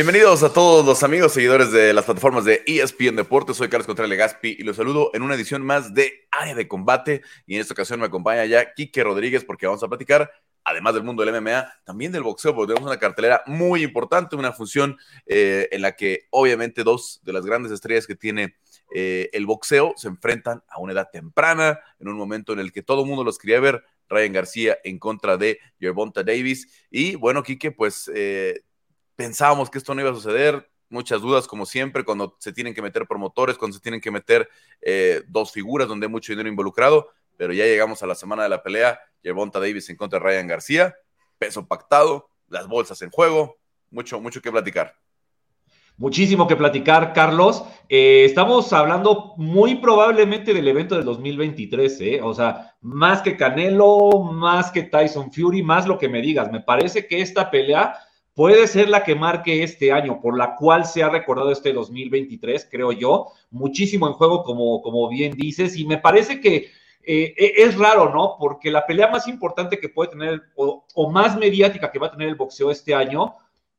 Bienvenidos a todos los amigos seguidores de las plataformas de ESPN Deportes. Soy Carlos Contreras Legaspi y los saludo en una edición más de Área de Combate. Y en esta ocasión me acompaña ya Quique Rodríguez porque vamos a platicar, además del mundo del MMA, también del boxeo, porque tenemos una cartelera muy importante, una función eh, en la que obviamente dos de las grandes estrellas que tiene eh, el boxeo se enfrentan a una edad temprana, en un momento en el que todo el mundo los quería ver. Ryan García en contra de Gervonta Davis. Y bueno, Quique, pues eh, pensábamos que esto no iba a suceder, muchas dudas como siempre, cuando se tienen que meter promotores, cuando se tienen que meter eh, dos figuras donde hay mucho dinero involucrado, pero ya llegamos a la semana de la pelea, Gervonta Davis en contra de Ryan García, peso pactado, las bolsas en juego, mucho, mucho que platicar. Muchísimo que platicar, Carlos. Eh, estamos hablando muy probablemente del evento del 2023, ¿eh? O sea, más que Canelo, más que Tyson Fury, más lo que me digas. Me parece que esta pelea puede ser la que marque este año, por la cual se ha recordado este 2023, creo yo. Muchísimo en juego, como, como bien dices, y me parece que eh, e, es raro, ¿no? Porque la pelea más importante que puede tener, o, más mediática que va a tener el boxeo este año,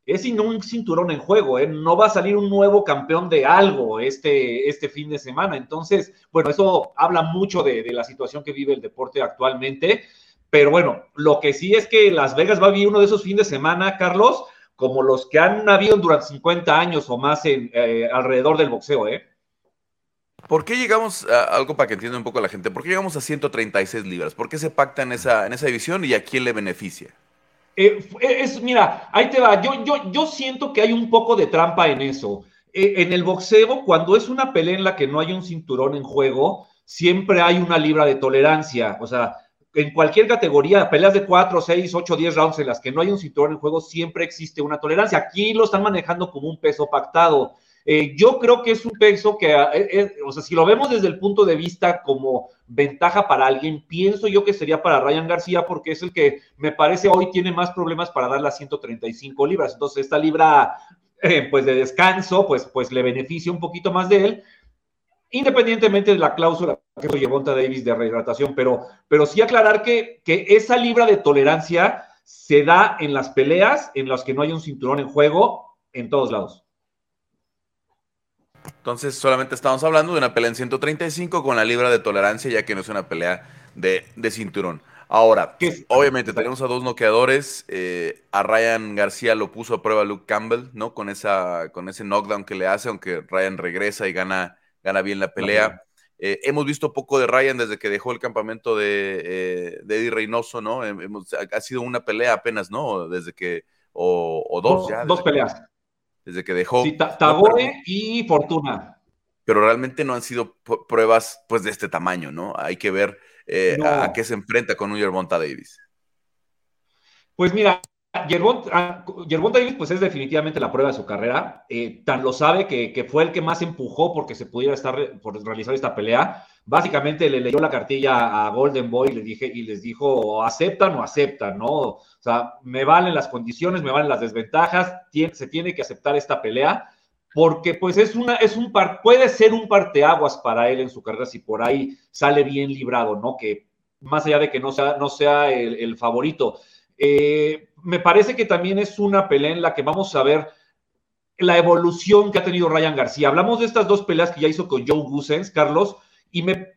es sin un cinturón en juego, ¿eh? No va a salir un nuevo campeón de algo este, este fin de semana. Entonces, bueno, eso habla mucho de, de la situación que vive el deporte actualmente. Pero bueno, lo que sí es que Las Vegas va a vivir uno de esos fines de semana, Carlos, como los que han habido durante 50 años o más en, eh, alrededor del boxeo, ¿eh? ¿Por qué llegamos a algo para que entienda un poco la gente? ¿Por qué llegamos a 136 libras? ¿Por qué se pacta en esa, en esa división y a quién le beneficia? Eh, es, mira, ahí te va. Yo, yo, yo siento que hay un poco de trampa en eso. Eh, en el boxeo, cuando es una pelea en la que no hay un cinturón en juego, siempre hay una libra de tolerancia. O sea, en cualquier categoría, peleas de 4, 6, 8, 10 rounds en las que no hay un cinturón en juego, siempre existe una tolerancia. Aquí lo están manejando como un peso pactado. Eh, yo creo que es un peso que, eh, eh, o sea, si lo vemos desde el punto de vista como ventaja para alguien, pienso yo que sería para Ryan García porque es el que me parece hoy tiene más problemas para dar las 135 libras. Entonces, esta libra, pues de descanso, pues, pues le beneficia un poquito más de él independientemente de la cláusula que llevó Davis de rehidratación, pero, pero sí aclarar que, que esa libra de tolerancia se da en las peleas en las que no hay un cinturón en juego en todos lados. Entonces, solamente estamos hablando de una pelea en 135 con la libra de tolerancia, ya que no es una pelea de, cinturón. Ahora, obviamente tenemos a dos noqueadores. Eh, a Ryan García lo puso a prueba Luke Campbell, ¿no? Con, esa, con ese knockdown que le hace, aunque Ryan regresa y gana gana bien la pelea. Eh, hemos visto poco de Ryan desde que dejó el campamento de, eh, Eddie Reynoso, ¿no? ha sido una pelea apenas, ¿no? Desde que, o, dos ya. Dos peleas. desde que dejó. Sí, Tagoe y Fortuna. Pero realmente no han sido pruebas, pues, de este tamaño, ¿no? Hay que ver eh, a, qué se enfrenta con un Yerbonta Davis. Pues mira, Yerbont, ah, Davis, pues es definitivamente la prueba de su carrera. Eh, tan lo sabe que, fue el que más empujó porque se pudiera estar por realizar esta pelea. Básicamente le leyó la cartilla a Golden Boy y les, dije, y les dijo: aceptan o aceptan, ¿no? O sea, me valen las condiciones, me valen las desventajas, se tiene que aceptar esta pelea porque pues es una, es un par, puede ser un parteaguas para él en su carrera si por ahí sale bien librado, ¿no? Que más allá de que no sea, no sea el favorito. Eh, me parece que también es una pelea en la que vamos a ver la evolución que ha tenido Ryan García. Hablamos de estas dos peleas que ya hizo con Joe Gusens, Carlos, y me,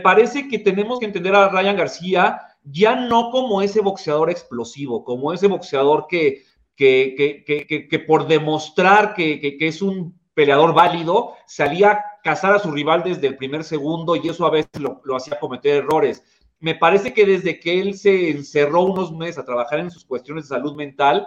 parece que tenemos que entender a Ryan García ya no como ese boxeador explosivo, como ese boxeador que, que, que, por demostrar que, es un peleador válido, salía a cazar a su rival desde el primer segundo y eso a veces lo, lo hacía cometer errores me parece que desde que él se encerró unos meses a trabajar en sus cuestiones de salud mental,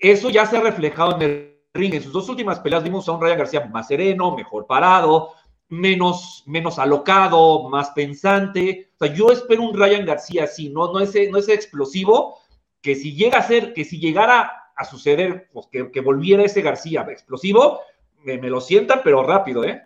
eso ya se ha reflejado en el ring. En sus dos últimas peleas vimos a un Ryan García más sereno, mejor parado, menos, menos alocado, más pensante. O sea, yo espero un Ryan García así, no, no, ese, no ese explosivo, que si llega a ser, que si llegara a suceder, pues que, volviera ese García explosivo, me, lo sientan, pero rápido, ¿eh?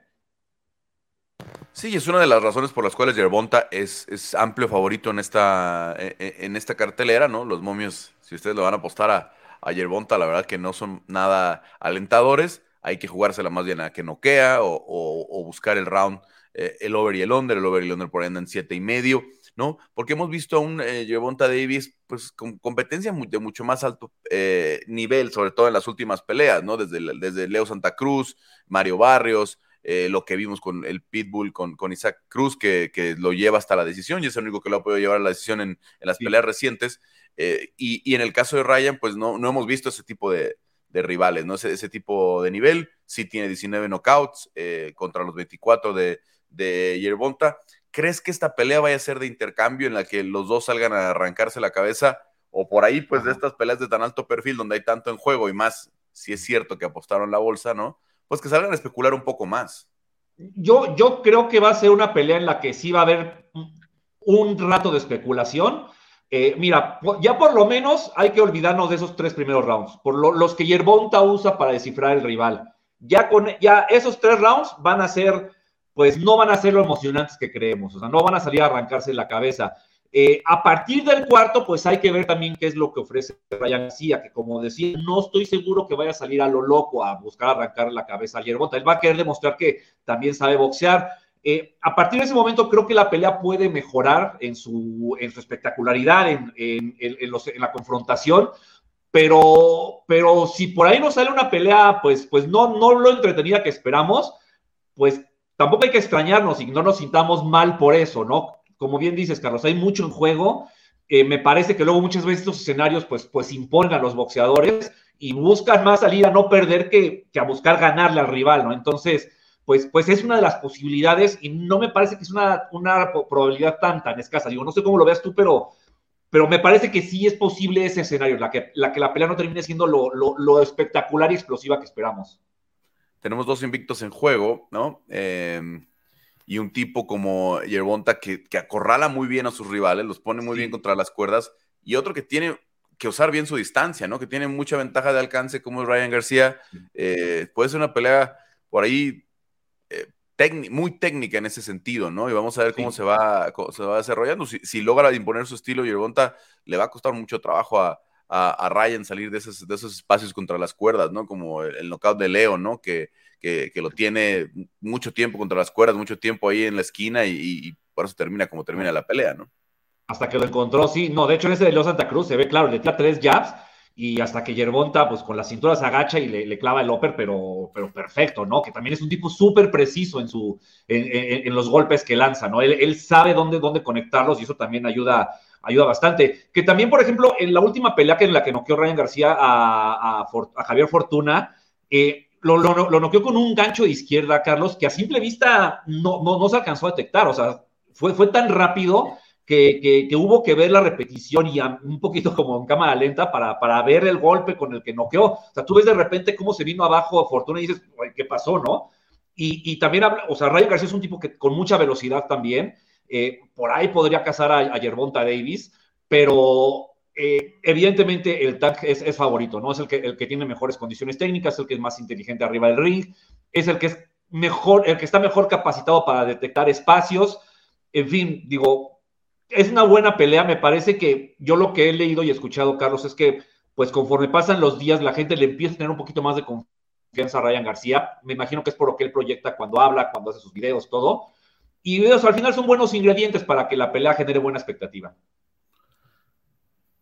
Sí, es una de las razones por las cuales Yerbonta es, es amplio favorito en esta, e, e, en esta cartelera, ¿no? Los momios, si ustedes lo van a apostar a, a Yerbonta, la verdad que no son nada alentadores. Hay que jugársela más bien a que noquea o, o, buscar el round, eh, el over y el under. El over y el under por ahí andan siete y medio. ¿no? Porque hemos visto a un eh, Davis, pues, con competencia de mucho más alto eh, nivel, sobre todo en las últimas peleas, ¿no? Desde, desde Leo Santa Cruz, Mario Barrios, eh, lo que vimos con el Pitbull, con, con Isaac Cruz, que, que, lo lleva hasta la decisión y es el único que lo ha podido llevar a la decisión en, en las peleas recientes. Eh, y, y, en el caso de Ryan, pues no, no hemos visto ese tipo de, de rivales, ¿no? Ese, ese, tipo de nivel. Sí tiene 19 knockouts contra los 24 de, de Yerbonta. ¿Crees que esta pelea vaya a ser de intercambio en la que los dos salgan a arrancarse la cabeza? O por ahí, pues, de estas peleas de tan alto perfil donde hay tanto en juego y más, si es cierto que apostaron la bolsa, ¿no? Pues que salgan a especular un poco más. Yo, yo creo que va a ser una pelea en la que sí va a haber un rato de especulación. Eh, mira, ya por lo menos hay que olvidarnos de esos tres primeros rounds, por los que Yerbonta usa para descifrar el rival. Ya con ya esos tres rounds van a ser pues no van a ser lo emocionantes que creemos, o sea, no van a salir a arrancarse la cabeza. Eh, a partir del cuarto, pues hay que ver también qué es lo que ofrece Ryan García, que como decía, no estoy seguro que vaya a salir a lo loco a buscar arrancar la cabeza a Yerbota. Él va a querer demostrar que también sabe boxear. Eh, a partir de ese momento, creo que la pelea puede mejorar en su, espectacularidad, en, en, en la confrontación, pero, pero si por ahí no sale una pelea, pues, pues no, no lo entretenida que esperamos, pues tampoco hay que extrañarnos y no nos sintamos mal por eso, ¿no? Como bien dices, Carlos, hay mucho en juego. Eh, me parece que luego muchas veces estos escenarios pues, pues imponen a los boxeadores y buscan más salir a no perder que, que, a buscar ganarle al rival, ¿no? Entonces, pues, pues es una de las posibilidades y no me parece que es una, una probabilidad tan, tan escasa. Digo, no sé cómo lo veas tú, pero, pero me parece que sí es posible ese escenario, la que la, que la pelea no termine siendo lo, lo, lo espectacular y explosiva que esperamos tenemos dos invictos en juego, ¿no? Em, y un tipo como Yerbonta que, que, acorrala muy bien a sus rivales, los pone muy bien contra las cuerdas, y otro que tiene que usar bien su distancia, ¿no? Que tiene mucha ventaja de alcance, como es Ryan García. Eh, puede ser una pelea por ahí eh, muy técnica en ese sentido, ¿no? Y vamos a ver cómo, se, va, se va desarrollando. Si, si, logra imponer su estilo, Yerbonta le va a costar mucho trabajo a, a, Ryan salir de esos, de esos espacios contra las cuerdas, ¿no? Como el, knockout de Leo, ¿no? Que, que, lo tiene mucho tiempo contra las cuerdas, mucho tiempo ahí en la esquina y, por eso termina como termina la pelea, ¿no? Hasta que lo encontró, sí. No, de hecho en ese de Leo Santa Cruz se ve claro, le tira tres jabs y hasta que Yerbonta, pues con la cintura se agacha y le, clava el upper, pero, pero perfecto, ¿no? Que también es un tipo súper preciso en, su, en, los golpes que lanza, ¿no? Él, sabe dónde, dónde conectarlos y eso también ayuda ayuda bastante. Que también, por ejemplo, en la última pelea que en la que noqueó Ryan García a, Javier Fortuna, eh, lo, lo, noqueó con un gancho de izquierda, Carlos, que a simple vista no, no, se alcanzó a detectar. O sea, fue, fue tan rápido que, que, hubo que ver la repetición y un poquito como en cámara lenta para, para ver el golpe con el que noqueó. O sea, tú ves de repente cómo se vino abajo Fortuna y dices, ¿qué pasó, no? Y, y también, o sea, Ryan García es un tipo que con mucha velocidad también. Eh, por ahí podría cazar a, a Yerbonta Davis, pero eh, evidentemente el tag es, favorito, ¿no? Es el que, el que tiene mejores condiciones técnicas, el que es más inteligente arriba del ring, es el que es mejor, el que está mejor capacitado para detectar espacios. En fin, digo, es una buena pelea. Me parece que yo lo que he leído y escuchado, Carlos, es que, pues conforme pasan los días, la gente le empieza a tener un poquito más de confianza a Ryan García. Me imagino que es por lo que él proyecta cuando habla, cuando hace sus videos, todo. Y eso al final son buenos ingredientes para que la pelea genere buena expectativa.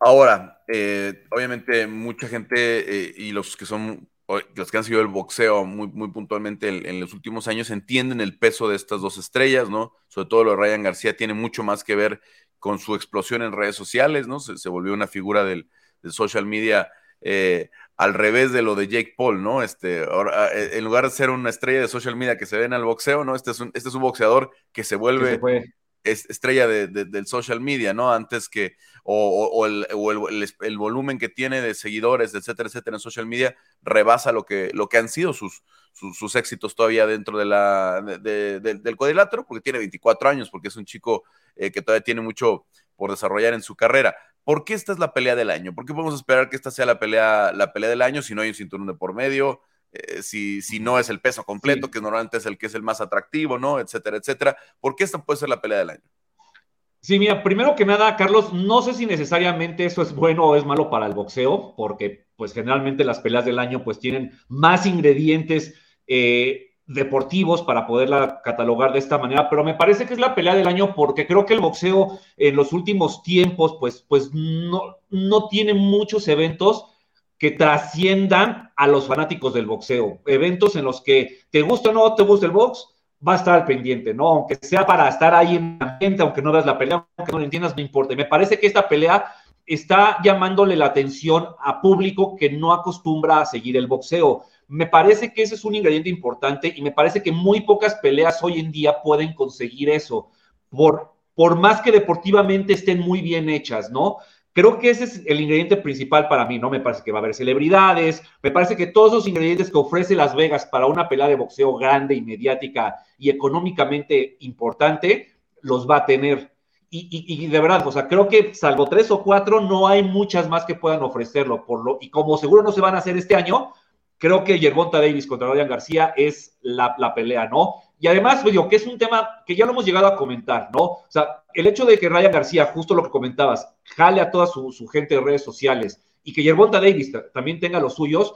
Ahora, eh, obviamente mucha gente eh, y los que son los que han seguido el boxeo muy, muy puntualmente en, los últimos años entienden el peso de estas dos estrellas, ¿no? Sobre todo lo de Ryan García tiene mucho más que ver con su explosión en redes sociales, ¿no? Se, volvió una figura del, social media eh, al revés de lo de Jake Paul, ¿no? Este, ahora, eh, en lugar de ser una estrella de social media que se ve en el boxeo, ¿no? Este es un, este es un boxeador que se vuelve estrella de, del social media, ¿no? Antes que, o, el, el, volumen que tiene de seguidores, etcétera, etcétera, en social media, rebasa lo que, lo que han sido sus, sus, éxitos todavía dentro de la, del cuadrilátero, porque tiene 24 años, porque es un chico eh, que todavía tiene mucho por desarrollar en su carrera. ¿Por qué esta es la pelea del año? ¿Por qué podemos esperar que esta sea la pelea, la pelea del año si no hay un cinturón de por medio? Eh, si, si, no es el peso completo, que normalmente es el que es el más atractivo, ¿no? Etcétera, etcétera. ¿Por qué esta puede ser la pelea del año? Sí, mira, primero que nada, Carlos, no sé si necesariamente eso es bueno o es malo para el boxeo, porque pues generalmente las peleas del año pues tienen más ingredientes eh, deportivos para poderla catalogar de esta manera, pero me parece que es la pelea del año porque creo que el boxeo en los últimos tiempos, pues, pues no, no tiene muchos eventos que trasciendan a los fanáticos del boxeo. Eventos en los que te gusta o no te gusta el box, va a estar al pendiente, ¿no? Aunque sea para estar ahí en la gente, aunque no veas la pelea, aunque no lo entiendas, no importa. me parece que esta pelea está llamándole la atención a público que no acostumbra a seguir el boxeo. Me parece que ese es un ingrediente importante y me parece que muy pocas peleas hoy en día pueden conseguir eso, por, por más que deportivamente estén muy bien hechas, ¿no? Creo que ese es el ingrediente principal para mí, ¿no? Me parece que va a haber celebridades, me parece que todos los ingredientes que ofrece Las Vegas para una pelea de boxeo grande y mediática y económicamente importante, los va a tener. Y, de verdad, o sea, creo que salvo tres o cuatro, no hay muchas más que puedan ofrecerlo. Por lo, y como seguro no se van a hacer este año, creo que Yerbonta Davis contra Ryan García es la, pelea, ¿no? Y además, pues, digo, que es un tema que ya lo hemos llegado a comentar, ¿no? O sea, el hecho de que Ryan García, justo lo que comentabas, jale a toda su, gente de redes sociales y que Yerbonta Davis también tenga los suyos,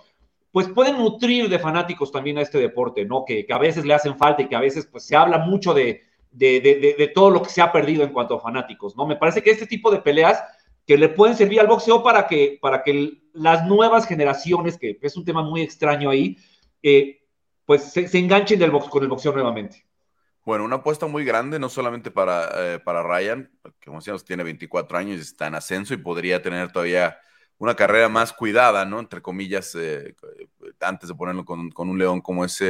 pues pueden nutrir de fanáticos también a este deporte, ¿no? Que, a veces le hacen falta y que a veces pues se habla mucho de, de, de, todo lo que se ha perdido en cuanto a fanáticos, ¿no? Me parece que este tipo de peleas que le pueden servir al boxeo para que, para que las nuevas generaciones, que es un tema muy extraño ahí, eh, pues se, enganchen del box, con el boxeo nuevamente. Bueno, una apuesta muy grande, no solamente para, eh, para Ryan, que como decíamos, tiene 24 años está en ascenso y podría tener todavía una carrera más cuidada, ¿no? Entre comillas, eh, antes de ponerlo con, un león como es,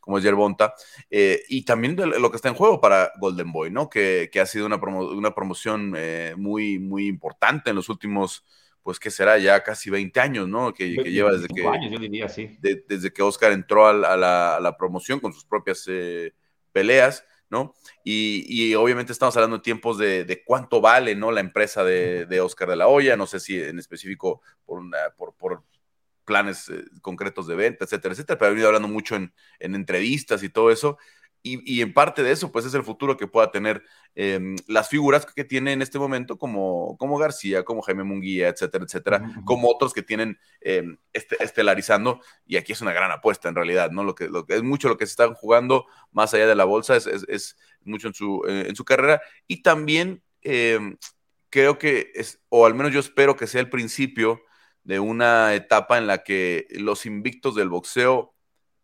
como es Yerbonta. Eh, y también lo que está en juego para Golden Boy, ¿no? Que, ha sido una, una promoción eh, muy, muy importante en los últimos, pues, ¿qué será? Ya casi 20 años, ¿no? Que, lleva desde que... Años, yo diría, sí. desde que Oscar entró a la, a la promoción con sus propias peleas. ¿no? Y, obviamente estamos hablando de tiempos de, cuánto vale, ¿no? La empresa de, Oscar de la Hoya, no sé si en específico por, una, por, planes eh, concretos de venta, etcétera, etcétera, pero ha venido hablando mucho en, entrevistas y todo eso. Y, en parte de eso, pues es el futuro que pueda tener em, las figuras que tiene en este momento, como, como García, como Jaime Munguía, etcétera, etcétera, como otros que tienen em, este, estelarizando. Y aquí es una gran apuesta en realidad, ¿no? Lo que, lo que es mucho lo que se están jugando más allá de la bolsa, es, es, mucho en su, eh, en su carrera. Y también em, creo que es, o al menos yo espero que sea el principio de una etapa en la que los invictos del boxeo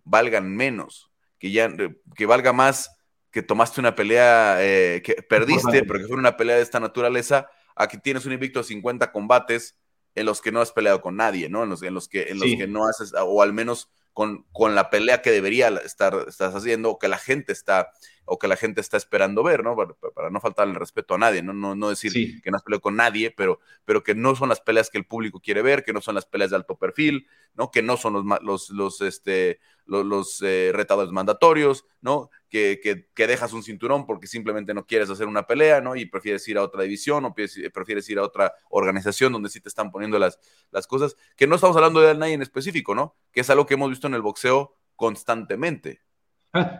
valgan menos, que ya que valga más que tomaste una pelea eh, que perdiste, pero que fue una pelea de esta naturaleza, a que tienes un invicto de 50 combates en los que no has peleado con nadie, ¿no? En los, en los que, en los que no haces, o al menos con, con la pelea que debería estar estás haciendo, o que la gente está o que la gente está esperando ver, ¿no? Para, no faltar el respeto a nadie, ¿no? No, no decir que no has peleado con nadie, pero, pero que no son las peleas que el público quiere ver, que no son las peleas de alto perfil, ¿no? Que no son los, los, los, este, los, eh, retadores mandatorios, ¿no? Que, dejas un cinturón porque simplemente no quieres hacer una pelea, ¿no? Y prefieres ir a otra división o prefieres ir a otra organización donde sí te están poniendo las, las cosas, que no estamos hablando de nadie en específico, ¿no? Que es algo que hemos visto en el boxeo constantemente.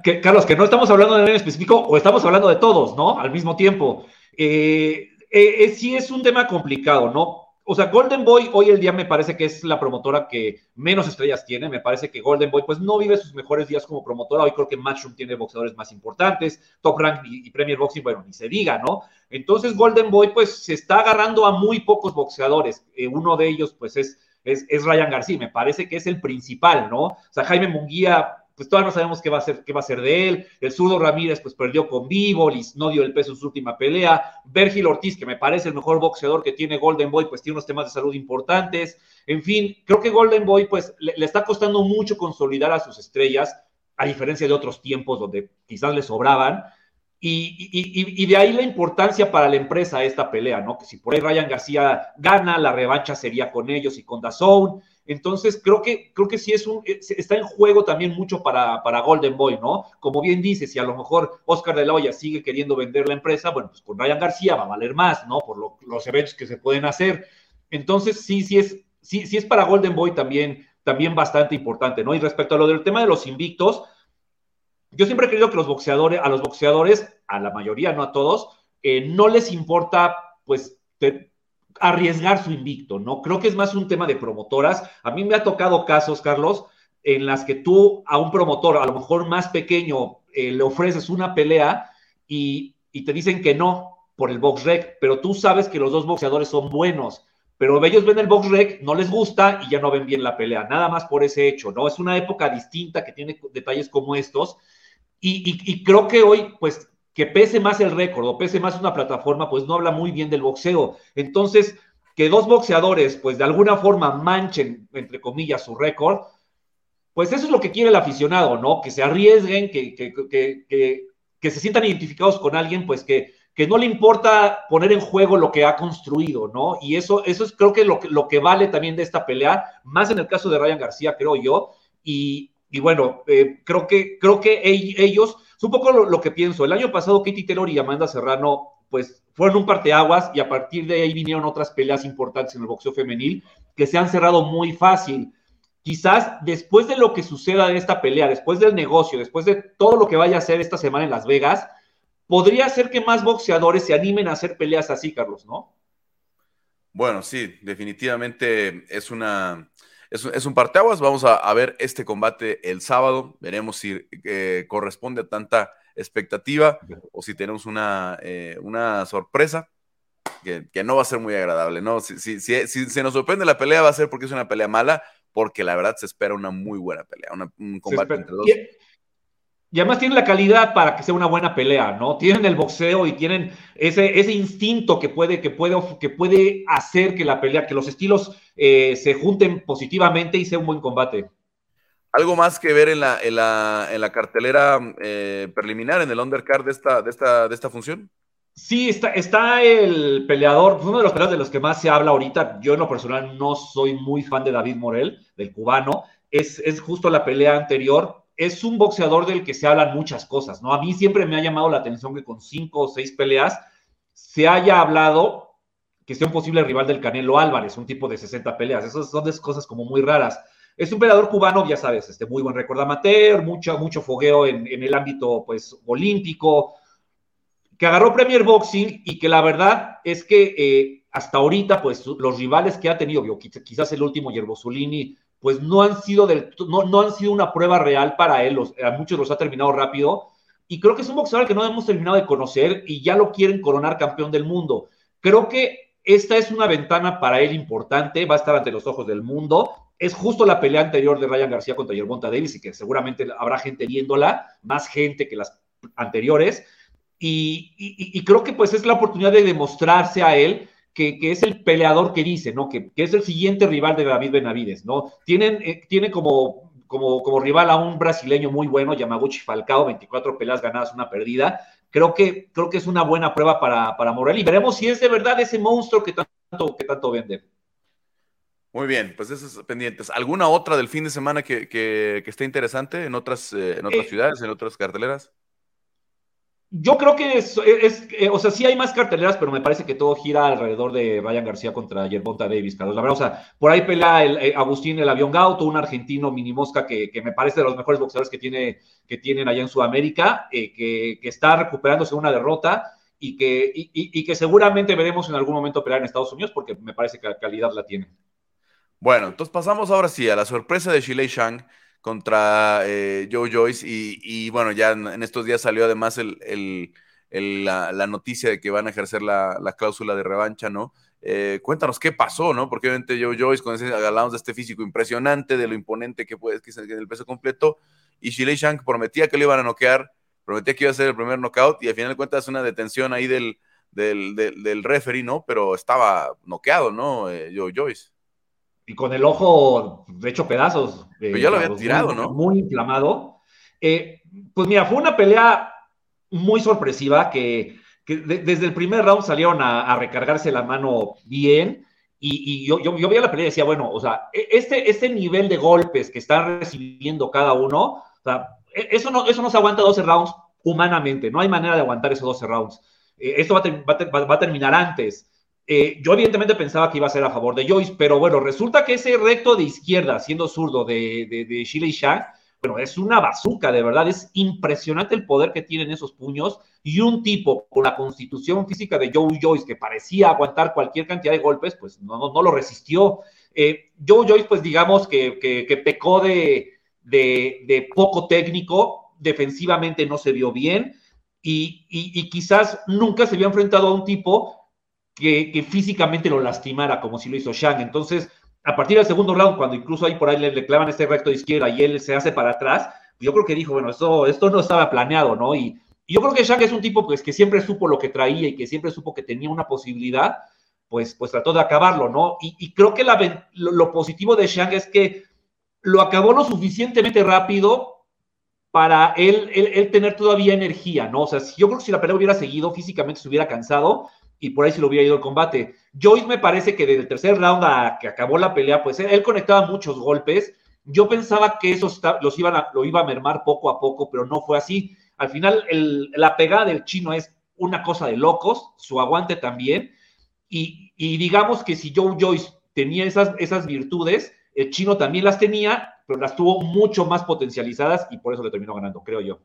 Que, Carlos, que no estamos hablando de nadie específico o estamos hablando de todos, ¿no? Al mismo tiempo. Eh, eh, eh, sí es un tema complicado, ¿no? O sea, Golden Boy hoy el día me parece que es la promotora que menos estrellas tiene. Me parece que Golden Boy pues no vive sus mejores días como promotora. Hoy creo que Matchroom tiene boxeadores más importantes. Top Rank y, Premier Boxing, bueno, ni se diga, ¿no? Entonces Golden Boy pues se está agarrando a muy pocos boxeadores. uno de ellos pues es, es, es Ryan García. Me parece que es el principal, ¿no? O sea, Jaime Munguía pues todavía no sabemos qué va a ser, qué va a ser de él. El zurdo Ramírez, pues perdió con Vivo, no dio el peso en su última pelea. Virgil Ortiz, que me parece el mejor boxeador que tiene Golden Boy, pues tiene unos temas de salud importantes. En fin, creo que Golden Boy, pues le, está costando mucho consolidar a sus estrellas, a diferencia de otros tiempos donde quizás le sobraban. Y, y, de ahí la importancia para la empresa esta pelea, ¿no? Que si por ahí Ryan García gana, la revancha sería con ellos y con Dazón. Entonces, creo que, creo que sí es un, eh, está en juego también mucho para, para Golden Boy, ¿no? Como bien dice, si a lo mejor Oscar de la Hoya sigue queriendo vender la empresa, bueno, pues con Ryan García va a valer más, ¿no? Por los eventos que se pueden hacer. Entonces, sí, sí es, sí, sí es para Golden Boy también, también bastante importante, ¿no? Y respecto a lo del tema de los invictos, yo siempre he creído que los boxeadores, a los boxeadores, a la mayoría, no a todos, eh, no les importa, pues, arriesgar su invicto, ¿no? Creo que es más un tema de promotoras. A mí me ha tocado casos, Carlos, en las que tú a un promotor, a lo mejor más pequeño, eh, le ofreces una pelea y, y, te dicen que no por el box rec, pero tú sabes que los dos boxeadores son buenos, pero ellos ven el box rec, no les gusta y ya no ven bien la pelea, nada más por ese hecho, ¿no? Es una época distinta que tiene detalles como estos y, y, y creo que hoy, pues, que pese más el récord o pese más una plataforma, pues no habla muy bien del boxeo. Entonces, que dos boxeadores, pues de alguna forma manchen, entre comillas, su récord, pues eso es lo que quiere el aficionado, ¿no? Que se arriesguen, que, que, que, que se sientan identificados con alguien, pues que, no le importa poner en juego lo que ha construido, ¿no? Y eso, eso es creo que lo, lo que vale también de esta pelea, más en el caso de Ryan García, creo yo. Y, y bueno, eh, creo, que, creo que ellos, un poco lo, que pienso. El año pasado, Katie Taylor y Amanda Serrano, pues fueron un parteaguas y a partir de ahí vinieron otras peleas importantes en el boxeo femenil que se han cerrado muy fácil quizás después de lo que suceda en esta pelea, después del negocio, después de todo lo que vaya a hacer esta semana en Las Vegas, podría ser que más boxeadores se animen a hacer peleas así, Carlos, ¿no? Bueno, sí, definitivamente es una es, es un parteaguas. Vamos a, a, ver este combate el sábado. Veremos si eh, corresponde a tanta expectativa o si tenemos una, eh, una sorpresa. Que, que, no va a ser muy agradable, ¿no? Si, si, si, si, se nos sorprende la pelea, va a ser porque es una pelea mala, porque la verdad se espera una muy buena pelea, una, un combate entre dos. Y, además tienen la calidad para que sea una buena pelea, ¿no? Tienen el boxeo y tienen ese, ese instinto que puede, que, puede, que puede hacer que la pelea, que los estilos eh, se junten positivamente y sea un buen combate. ¿Algo más que ver en la, en la, en la cartelera eh, preliminar, en el undercard de esta, de esta, de esta función? Sí, está, está el peleador, uno de los peleadores de los que más se habla ahorita. Yo en lo personal no soy muy fan de David Morel, del cubano. Es, es justo la pelea anterior. Es un boxeador del que se hablan muchas cosas, ¿no? A mí siempre me ha llamado la atención que con cinco o seis peleas se haya hablado que sea un posible rival del Canelo Álvarez, un tipo de 60 peleas. Esas son cosas como muy raras. Es un peleador cubano, ya sabes, este, muy buen récord amateur, mucho, mucho fogueo en, el ámbito pues, olímpico, que agarró Premier Boxing y que la verdad es que eh, hasta ahorita, pues los rivales que ha tenido, quizás el último Yerbosolini, pues no han sido del, no, no han sido una prueba real para él, a muchos los ha terminado rápido, y creo que es un boxeador que no hemos terminado de conocer y ya lo quieren coronar campeón del mundo. Creo que esta es una ventana para él importante, va a estar ante los ojos del mundo. Es justo la pelea anterior de Ryan García contra Yerbonta Davis y que seguramente habrá gente viéndola, más gente que las anteriores y, y, creo que pues es la oportunidad de demostrarse a él que, que es el peleador que dice, ¿no? Que, que, es el siguiente rival de David Benavides, ¿no? Tienen, eh, tiene como, como, como rival a un brasileño muy bueno, Yamaguchi Falcao, 24 peleas ganadas, una perdida. Creo que, creo que es una buena prueba para, para Morel y veremos si es de verdad ese monstruo que tanto, que tanto vende. Muy bien, pues esos pendientes. ¿Alguna otra del fin de semana que, que, que esté interesante en otras, eh, en otras eh, ciudades, en otras carteleras? Yo creo que es, es, eh, o sea, sí hay más carteleras, pero me parece que todo gira alrededor de Ryan García contra Yerbonta Davis, Carlos. La verdad, o sea, por ahí pelea el, eh, Agustín el avión Gauto, un argentino mini mosca que, que, me parece de los mejores boxeadores que, tiene, que tienen allá en Sudamérica, eh, que, que, está recuperándose una derrota y que, y, y, que seguramente veremos en algún momento pelear en Estados Unidos, porque me parece que la calidad la tiene. Bueno, entonces pasamos ahora sí a la sorpresa de Shilei Shang contra eh, Joe Joyce y, bueno, ya en, estos días salió además el, el, la, la, noticia de que van a ejercer la, la cláusula de revancha, ¿no? Eh, cuéntanos qué pasó, ¿no? Porque obviamente Joe Joyce, con ese, hablamos de este físico impresionante, de lo imponente que puede, que es el peso completo, y Shilei Shank prometía que le iban a noquear, prometía que iba a ser el primer knockout, y al final de cuentas una detención ahí del, del, del, del referee, ¿no? Pero estaba noqueado, ¿no? Eh, Joe Joyce y con el ojo de hecho pedazos. Eh, Pero ya lo había tirado, muy, ¿no? Muy inflamado. Eh, pues mira, fue una pelea muy sorpresiva que, que de, desde el primer round salieron a, a, recargarse la mano bien. Y, y yo, yo, yo, veía la pelea y decía, bueno, o sea, e, este, este nivel de golpes que están recibiendo cada uno, o sea, e, eso no, eso no se aguanta 12 rounds humanamente. No hay manera de aguantar esos 12 rounds. Eh, esto va va, va a terminar antes. Eh, yo evidentemente pensaba que iba a ser a favor de Joyce, pero bueno, resulta que ese recto de izquierda, siendo zurdo de, de, de Shiley Shang, bueno, es una bazuca, de verdad, es impresionante el poder que tienen esos puños y un tipo con la constitución física de Joe Joyce que parecía aguantar cualquier cantidad de golpes, pues no, no, no lo resistió. Eh, Joe Joyce, pues digamos que, que, pecó de, de, poco técnico, defensivamente no se vio bien y, quizás nunca se había enfrentado a un tipo que, físicamente lo lastimara como si lo hizo Shang. Entonces, a partir del segundo round, cuando incluso ahí por ahí le, clavan este recto de izquierda y él se hace para atrás, yo creo que dijo, bueno, esto, esto no estaba planeado, ¿no? Y, yo creo que Shang es un tipo pues, que siempre supo lo que traía y que siempre supo que tenía una posibilidad, pues, pues trató de acabarlo, ¿no? Y, creo que lo, positivo de Shang es que lo acabó lo suficientemente rápido para él, él, tener todavía energía, ¿no? O sea, yo creo que si la pelea hubiera seguido, físicamente se hubiera cansado y por ahí se lo hubiera ido el combate. Joyce me parece que desde el tercer round a que acabó la pelea, pues él, conectaba muchos golpes. Yo pensaba que eso los iban lo iba a mermar poco a poco, pero no fue así. Al final, la pegada del chino es una cosa de locos, su aguante también. Y, digamos que si Joe Joyce tenía esas, esas virtudes, el chino también las tenía, pero las tuvo mucho más potencializadas y por eso le terminó ganando, creo yo.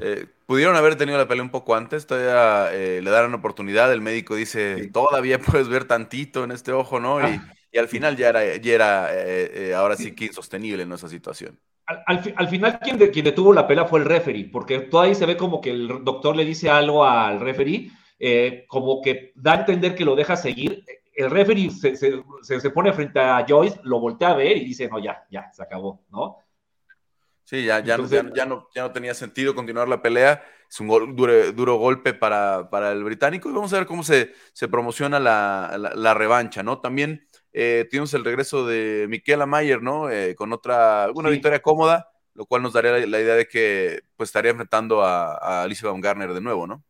Eh, pudieron haber tenido la pelea un poco antes, todavía eh, le daron oportunidad, el médico dice, todavía puedes ver tantito en este ojo, ¿no? Y, ah. y al final ya era, ya era eh, ahora sí que insostenible en esa situación. Al, final quien, quien detuvo la pelea fue el referee, porque todavía se ve como que el doctor le dice algo al referee, como que da a entender que lo deja seguir. El referee se, se, se, pone frente a Joyce, lo voltea a ver y dice, no, ya, ya, se acabó, ¿no? Sí, ya, ya, no, ya, no, ya no tenía sentido continuar la pelea. Es un duro, duro golpe para, para, el británico y vamos a ver cómo se, se promociona la, la, revancha, ¿no? También eh, tuvimos el regreso de Miquela Mayer, ¿no? Eh, con otra, una victoria cómoda, lo cual nos daría la, idea de que pues estaría enfrentando a, a Alicia Baumgartner de nuevo, ¿no?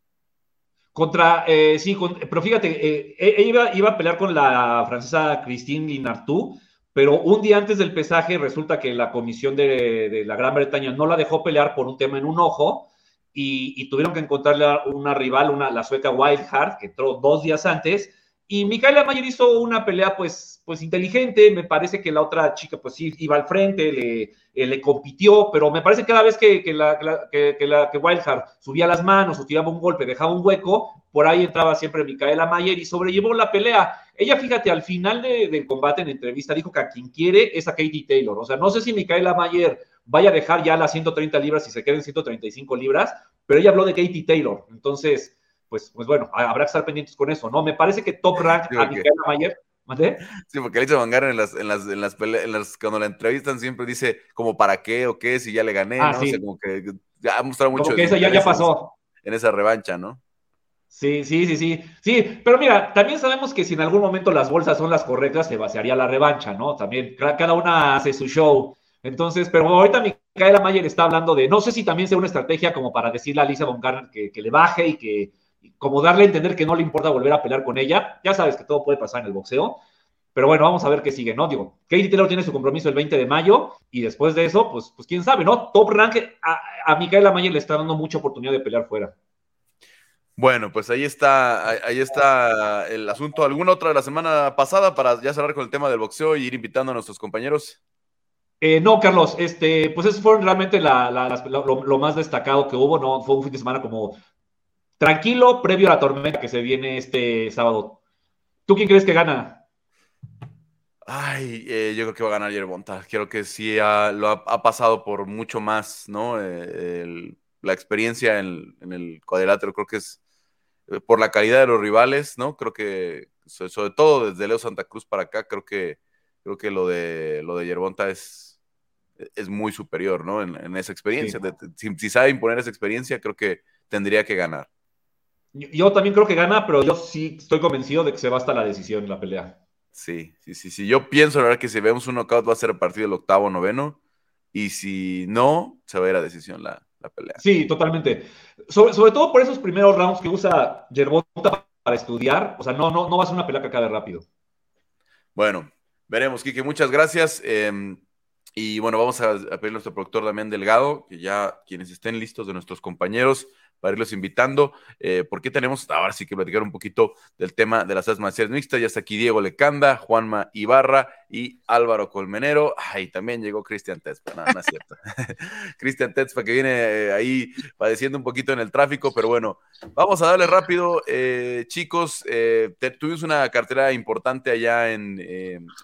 Contra, eh, sí, pero fíjate, eh, ella iba, iba, a pelear con la francesa Christine Linartu, pero un día antes del pesaje resulta que la comisión de, la Gran Bretaña no la dejó pelear por un tema en un ojo y, tuvieron que encontrarle una rival, una, la sueca Wildheart, que entró dos días antes. Y Micaela Mayer hizo una pelea pues, pues inteligente, me parece que la otra chica pues sí iba al frente, le, eh, le compitió, pero me parece que cada vez que, que, la, que, subía las manos o tiraba un golpe, dejaba un hueco, por ahí entraba siempre Micaela Mayer y sobrellevó la pelea. Ella, fíjate, al final del combate en entrevista dijo que a quien quiere es a Katie Taylor. O sea, no sé si Micaela Mayer vaya a dejar ya las 130 libras y se queden 135 libras, pero ella habló de Katie Taylor. Entonces, pues, pues bueno, habrá que estar pendientes con eso, ¿no? Me parece que top rank a Micaela Mayer. Sí, porque Alicia Van en las, en las, en las, en las, cuando la entrevistan siempre dice como para qué o qué, si ya le gané, ah, ¿no? O sea, como que ya ha mostrado mucho. Como que eso ya, ya pasó. En esa revancha, ¿no? Sí, sí, sí, sí. Sí, pero mira, también sabemos que si en algún momento las bolsas son las correctas, se vaciaría la revancha, ¿no? También cada una hace su show. Entonces, pero ahorita Micaela Mayer está hablando de, no sé si también sea una estrategia como para decirle a Lisa Von que, que le baje y que, como darle a entender que no le importa volver a pelear con ella. Ya sabes que todo puede pasar en el boxeo. Pero bueno, vamos a ver qué sigue, ¿no? Digo, Katie Taylor tiene su compromiso el 20 de mayo y después de eso, pues, pues quién sabe, ¿no? Top rank a, a Micaela Mayer le está dando mucha oportunidad de pelear fuera. Bueno, pues ahí está, ahí está el asunto. ¿Alguna otra de la semana pasada para ya cerrar con el tema del boxeo y ir invitando a nuestros compañeros? Eh, no, Carlos, este, pues eso fue realmente lo, más destacado que hubo, ¿no? Fue un fin de semana como tranquilo, previo a la tormenta que se viene este sábado. ¿Tú quién crees que gana? Ay, eh, yo creo que va a ganar Yerbonta. Creo que sí lo ha, pasado por mucho más, ¿no? Eh, la experiencia en, en, el cuadrilátero creo que es eh, por la calidad de los rivales, ¿no? Creo que, sobre todo desde Leo Santa Cruz para acá, creo que, creo que lo de, lo de Yerbonta es, es muy superior, ¿no? En, esa experiencia. si, sabe imponer esa experiencia, creo que tendría que ganar. Yo, también creo que gana, pero yo sí estoy convencido de que se va hasta la decisión la pelea. Sí, sí, sí, sí. Yo pienso, la verdad, que si vemos un knockout va a ser a partir del octavo o noveno. Y si no, se va a ir a decisión la, la pelea. Sí, totalmente. Sobre, sobre, todo por esos primeros rounds que usa Yerbota para estudiar. O sea, no, no, no va a ser una pelea que acabe rápido. Bueno, veremos, Kike. Muchas gracias. Em, y bueno, vamos a, pedirle a nuestro productor Damián Delgado, que ya quienes estén listos de nuestros compañeros para irlos invitando, eh, porque tenemos ahora sí que platicar un poquito del tema de las artes mixtas. Ya está aquí Diego Lecanda, Juanma Ibarra y Álvaro Colmenero. Ay, también llegó Cristian Tezpa, no, no es cierto. Cristian Tezpa que viene eh, ahí padeciendo un poquito en el tráfico, pero bueno, vamos a darle rápido, eh, chicos. tuvimos una cartera importante allá en,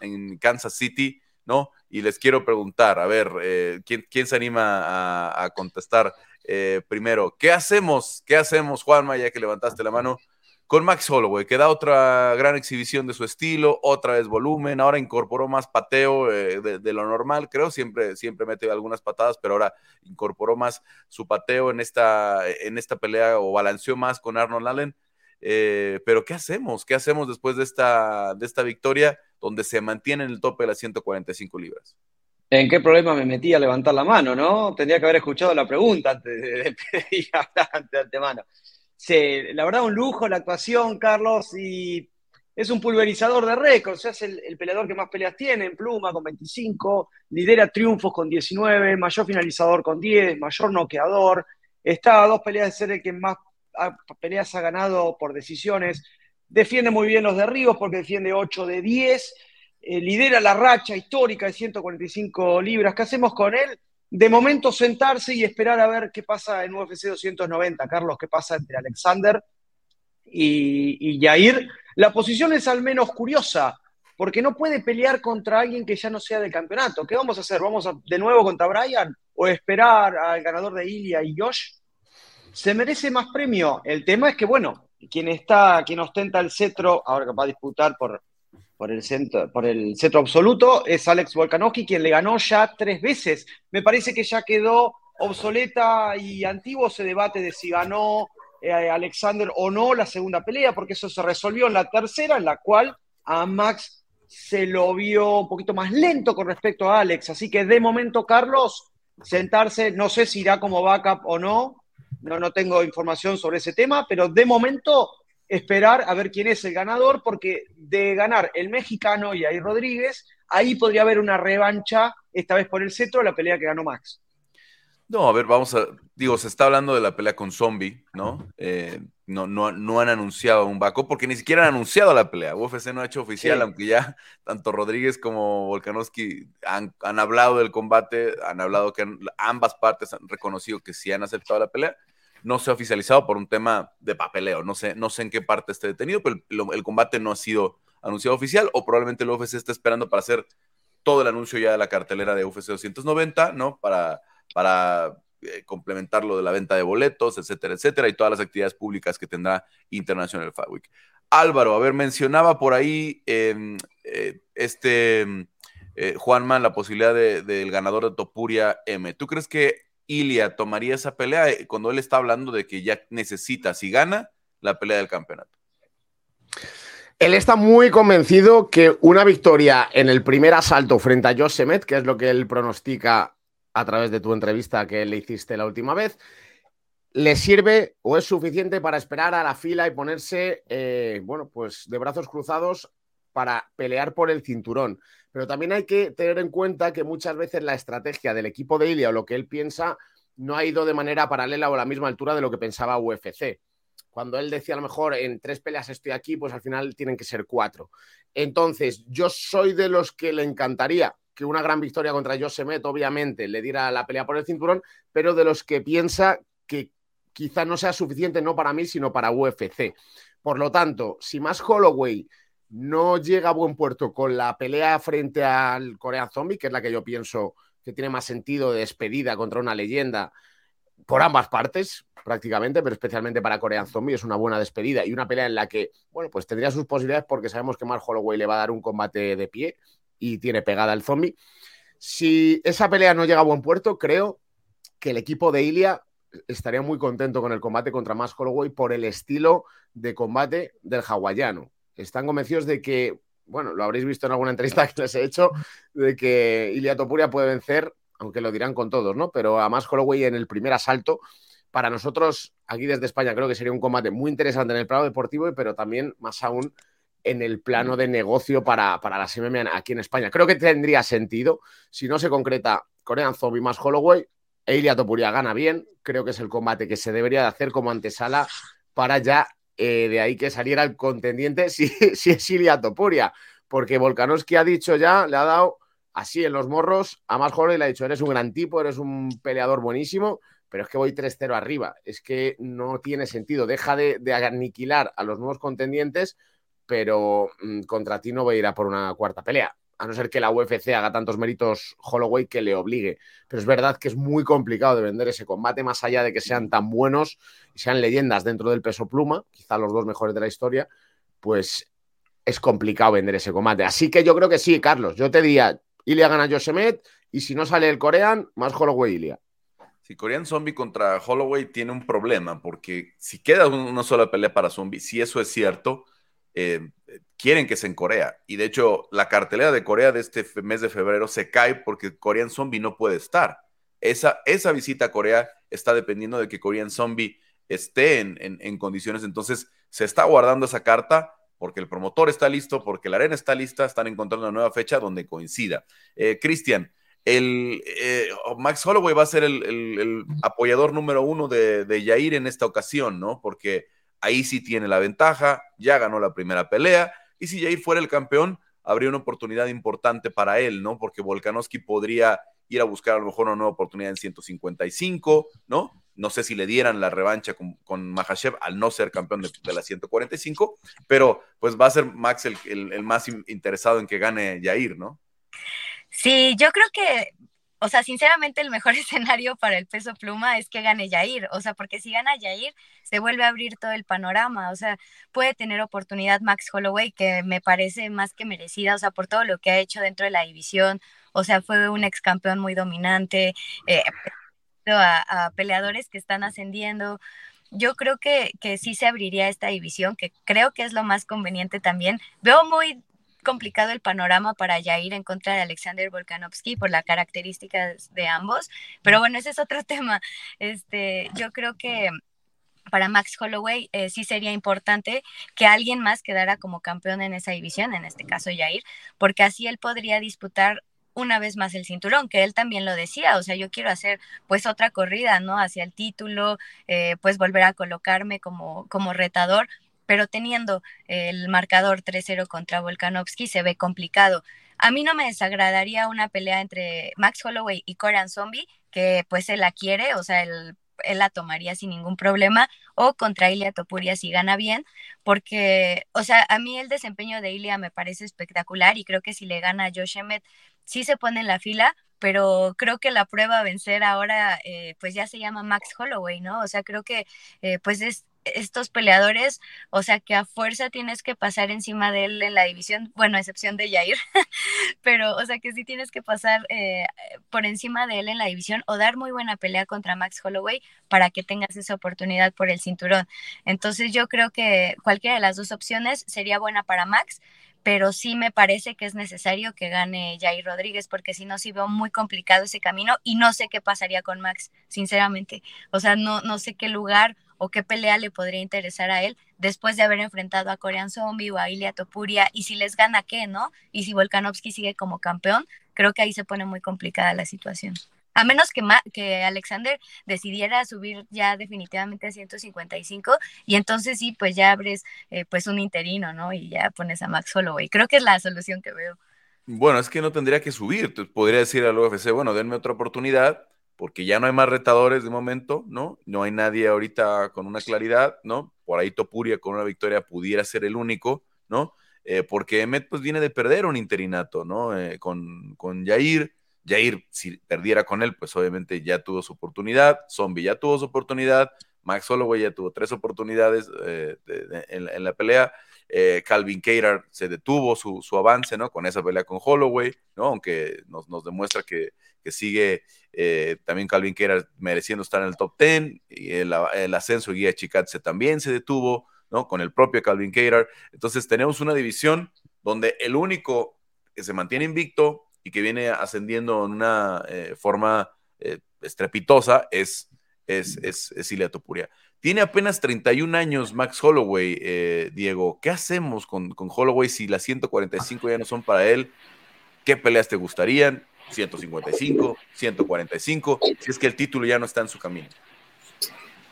en Kansas City. ¿No? Y les quiero preguntar, a ver, eh, ¿quién, se anima a, contestar eh, primero? ¿Qué hacemos? ¿Qué hacemos, Juanma, ya que levantaste la mano? Con Max Holloway, que da otra gran exhibición de su estilo, otra vez volumen, ahora incorporó más pateo eh, de, lo normal, creo, siempre, siempre mete algunas patadas, pero ahora incorporó más su pateo en esta, en esta pelea o balanceó más con Arnold Allen. Pero ¿qué hacemos? ¿Qué hacemos después de esta, de esta victoria? donde se mantiene en el tope de las 145 libras. ¿En qué problema me metí a levantar la mano, no? Tendría que haber escuchado la pregunta antes de, pedir de antemano. Sí, la verdad, un lujo la actuación, Carlos, y es un pulverizador de récords. Es el, el, peleador que más peleas tiene en pluma con 25, lidera triunfos con 19, mayor finalizador con 10, mayor noqueador. Está a dos peleas de ser el que más peleas ha ganado por decisiones. Defiende muy bien los derribos porque defiende 8 de 10. Eh, lidera la racha histórica de 145 libras. ¿Qué hacemos con él? De momento sentarse y esperar a ver qué pasa en UFC 290, Carlos, qué pasa entre Alexander y, y Jair. La posición es al menos curiosa, porque no puede pelear contra alguien que ya no sea del campeonato. ¿Qué vamos a hacer? ¿Vamos de nuevo contra Brian o esperar al ganador de Ilia y Josh? Se merece más premio. El tema es que, bueno, quien está, quien ostenta el cetro, ahora que va a disputar por, por el, centro, por el cetro absoluto, es Alex Volkanovski, quien le ganó ya tres veces. Me parece que ya quedó obsoleta y antiguo ese debate de si ganó eh, Alexander o no la segunda pelea, porque eso se resolvió en la tercera, en la cual a Max se lo vio un poquito más lento con respecto a Alex. Así que de momento, Carlos, sentarse, no sé si irá como backup o no, no, no tengo información sobre ese tema, pero de momento esperar a ver quién es el ganador, porque de ganar el mexicano y ahí Rodríguez, ahí podría haber una revancha, esta vez por el cetro, la pelea que ganó Max. No, a ver, vamos a. Digo, se está hablando de la pelea con Zombie, ¿no? Eh, no, no, no, han anunciado un Baco porque ni siquiera han anunciado la pelea. UFC no ha hecho oficial, aunque ya tanto Rodríguez como Volkanovski han, hablado del combate, han hablado que ambas partes han reconocido que sí han aceptado la pelea. No se ha oficializado por un tema de papeleo. No sé, no sé en qué parte esté detenido, pero el, el combate no ha sido anunciado oficial o probablemente el UFC está esperando para hacer todo el anuncio ya de la cartelera de UFC 290, ¿no? Para para eh, complementar lo de la venta de boletos, etcétera, etcétera, y todas las actividades públicas que tendrá International Fight Week. Álvaro, a ver, mencionaba por ahí em, eh, este em, eh, Juanman la posibilidad del ganador de Topuria M. ¿Tú crees que Ilia tomaría esa pelea cuando él está hablando de que ya necesita, si gana, la pelea del campeonato? Él está muy convencido que una victoria en el primer asalto frente a Josemet, que es lo que él pronostica a través de tu entrevista que le hiciste la última vez, le sirve o es suficiente para esperar a la fila y ponerse, eh, bueno, pues de brazos cruzados para pelear por el cinturón. Pero también hay que tener en cuenta que muchas veces la estrategia del equipo de Ilia o lo que él piensa no ha ido de manera paralela o a la misma altura de lo que pensaba UFC. Cuando él decía a lo mejor en tres peleas estoy aquí, pues al final tienen que ser cuatro. Entonces, yo soy de los que le encantaría que una gran victoria contra Josemet, obviamente, le diera la pelea por el cinturón, pero de los que piensa que quizá no sea suficiente no para mí, sino para UFC. Por lo tanto, si más Holloway no llega a buen puerto con la pelea frente al Korean Zombie, que es la que yo pienso que tiene más sentido de despedida contra una leyenda por ambas partes, prácticamente, pero especialmente para Korean Zombie es una buena despedida y una pelea en la que, bueno, pues tendría sus posibilidades porque sabemos que Mark Holloway le va a dar un combate de pie, y tiene pegada el zombie. Si esa pelea no llega a buen puerto, creo que el equipo de Ilia estaría muy contento con el combate contra Max Holloway por el estilo de combate del hawaiano. Están convencidos de que, bueno, lo habréis visto en alguna entrevista que les he hecho, de que Ilia Topuria puede vencer, aunque lo dirán con todos, ¿no? Pero a Max Holloway en el primer asalto, para nosotros aquí desde España creo que sería un combate muy interesante en el plano deportivo, pero también más aún en el plano de negocio para, para las MMA aquí en España. Creo que tendría sentido, si no se concreta Korean Zombie más Holloway, Eilia Topuria gana bien, creo que es el combate que se debería de hacer como antesala para ya eh, de ahí que saliera el contendiente si, si es Ilia Topuria, porque Volkanovski ha dicho ya, le ha dado así en los morros a más joven le ha dicho, eres un gran tipo, eres un peleador buenísimo, pero es que voy 3-0 arriba, es que no tiene sentido, deja de, de aniquilar a los nuevos contendientes, pero mmm, contra ti no voy a ir a por una cuarta pelea a no ser que la UFC haga tantos méritos Holloway que le obligue. Pero es verdad que es muy complicado de vender ese combate, más allá de que sean tan buenos y sean leyendas dentro del peso pluma, quizá los dos mejores de la historia, pues es complicado vender ese combate. Así que yo creo que sí, Carlos. Yo te diría, Ilia gana Josemet y si no sale el Corean, más Holloway Ilia. Si Korean Zombie contra Holloway tiene un problema, porque si queda una sola pelea para Zombie, si eso es cierto, eh, quieren que sea en Corea. Y de hecho, la cartelera de Corea de este mes de febrero se cae porque Korean Zombie no puede estar. Esa, esa visita a Corea está dependiendo de que Korean Zombie esté en, en, condiciones. Entonces, se está guardando esa carta porque el promotor está listo, porque la arena está lista, están encontrando una nueva fecha donde coincida. Eh, Cristian, el eh, Max Holloway va a ser el, el, el apoyador número uno de, de, Yair en esta ocasión, ¿no? Porque ahí sí tiene la ventaja, ya ganó la primera pelea, y si Yair fuera el campeón, habría una oportunidad importante para él, ¿no? Porque Volkanovski podría ir a buscar a lo mejor una nueva oportunidad en 155, ¿no? No sé si le dieran la revancha con, con Mahashev al no ser campeón de, la 145, pero pues va a ser Max el, más interesado en que gane Yair, ¿no? Sí, yo creo que, o sea, sinceramente el mejor escenario para el peso pluma es que gane Yair, o sea, porque si gana Yair se vuelve a abrir todo el panorama, o sea, puede tener oportunidad Max Holloway que me parece más que merecida, o sea, por todo lo que ha hecho dentro de la división, o sea, fue un ex campeón muy dominante, eh, a, a, peleadores que están ascendiendo. Yo creo que, que sí se abriría esta división, que creo que es lo más conveniente también. Veo muy complicado el panorama para Jair en contra de Alexander Volkanovski por las características de ambos, pero bueno, ese es otro tema. Este, yo creo que para Max Holloway eh, sí sería importante que alguien más quedara como campeón en esa división, en este caso Jair, porque así él podría disputar una vez más el cinturón, que él también lo decía, o sea, yo quiero hacer pues otra corrida, ¿no? Hacia el título, eh, pues volver a colocarme como, como retador, pero teniendo el marcador 3-0 contra Volkanovski se ve complicado. A mí no me desagradaría una pelea entre Max Holloway y Korean Zombie, que pues él la quiere, o sea, él, él la tomaría sin ningún problema, o contra Ilia Topuria si gana bien, porque, o sea, a mí el desempeño de Ilia me parece espectacular y creo que si le gana a Josh Emmett, sí se pone en la fila, pero creo que la prueba a vencer ahora, eh, pues ya se llama Max Holloway, ¿no? O sea, creo que eh, pues es estos peleadores, o sea que a fuerza tienes que pasar encima de él en la división, bueno, a excepción de Jair, pero o sea que sí tienes que pasar eh, por encima de él en la división o dar muy buena pelea contra Max Holloway para que tengas esa oportunidad por el cinturón. Entonces yo creo que cualquiera de las dos opciones sería buena para Max, pero sí me parece que es necesario que gane Jair Rodríguez, porque si no, sí veo muy complicado ese camino y no sé qué pasaría con Max, sinceramente. O sea, no, no sé qué lugar o qué pelea le podría interesar a él después de haber enfrentado a Korean Zombie o a Ilia Topuria y si les gana qué, ¿no? Y si Volkanovski sigue como campeón, creo que ahí se pone muy complicada la situación. A menos que, que Alexander decidiera subir ya definitivamente a 155 y entonces sí, pues ya abres eh, pues un interino, ¿no? Y ya pones a Max Holloway. Creo que es la solución que veo. Bueno, es que no tendría que subir. Podría decir al UFC, bueno, denme otra oportunidad porque ya no hay más retadores de momento, ¿no? No hay nadie ahorita con una claridad, ¿no? Por ahí Topuria con una victoria pudiera ser el único, ¿no? Eh, porque Emmet pues viene de perder un interinato, ¿no? Eh, con, con Jair, Jair, si perdiera con él, pues obviamente ya tuvo su oportunidad. Zombie ya tuvo su oportunidad. Max Holloway ya tuvo tres oportunidades eh, en, la pelea. Eh, Calvin Cater se detuvo su, avance, ¿no? Con esa pelea con Holloway, ¿no? Aunque nos, demuestra que, sigue eh, también Calvin Cater mereciendo estar en el top 10. Y el, ascenso Guía Chikatse también se detuvo, ¿no? Con el propio Calvin Cater. Entonces tenemos una división donde el único que se mantiene invicto y que viene ascendiendo en una eh, forma estrepitosa es, es, es, es Ilia Topuria. Tiene apenas 31 años Max Holloway, eh, Diego. ¿Qué hacemos con, con, Holloway si las 145 ya no son para él? ¿Qué peleas te gustarían? 155, 145, si es que el título ya no está en su camino.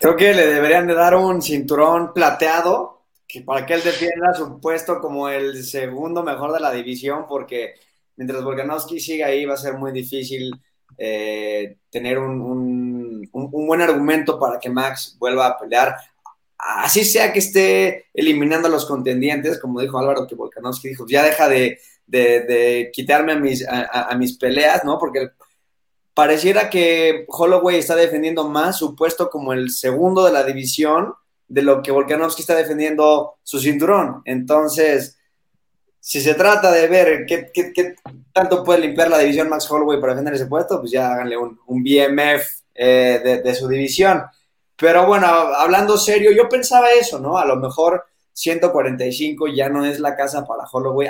Creo que le deberían de dar un cinturón plateado que para que él defienda su puesto como el segundo mejor de la división, porque mientras Volkanovski siga ahí va a ser muy difícil eh, tener un, un, un, buen argumento para que Max vuelva a pelear. Así sea que esté eliminando a los contendientes, como dijo Álvaro, que Volkanovski dijo, ya deja de, de, quitarme a mis, a, a mis peleas, ¿no? Porque pareciera que Holloway está defendiendo más su puesto como el segundo de la división de lo que Volkanovski está defendiendo su cinturón. Entonces, si se trata de ver qué, tanto puede limpiar la división Max Holloway para defender ese puesto, pues ya háganle un, BMF eh, de, su división. Pero bueno, hablando serio, yo pensaba eso, ¿no? A lo mejor 145 ya no es la casa para Holloway,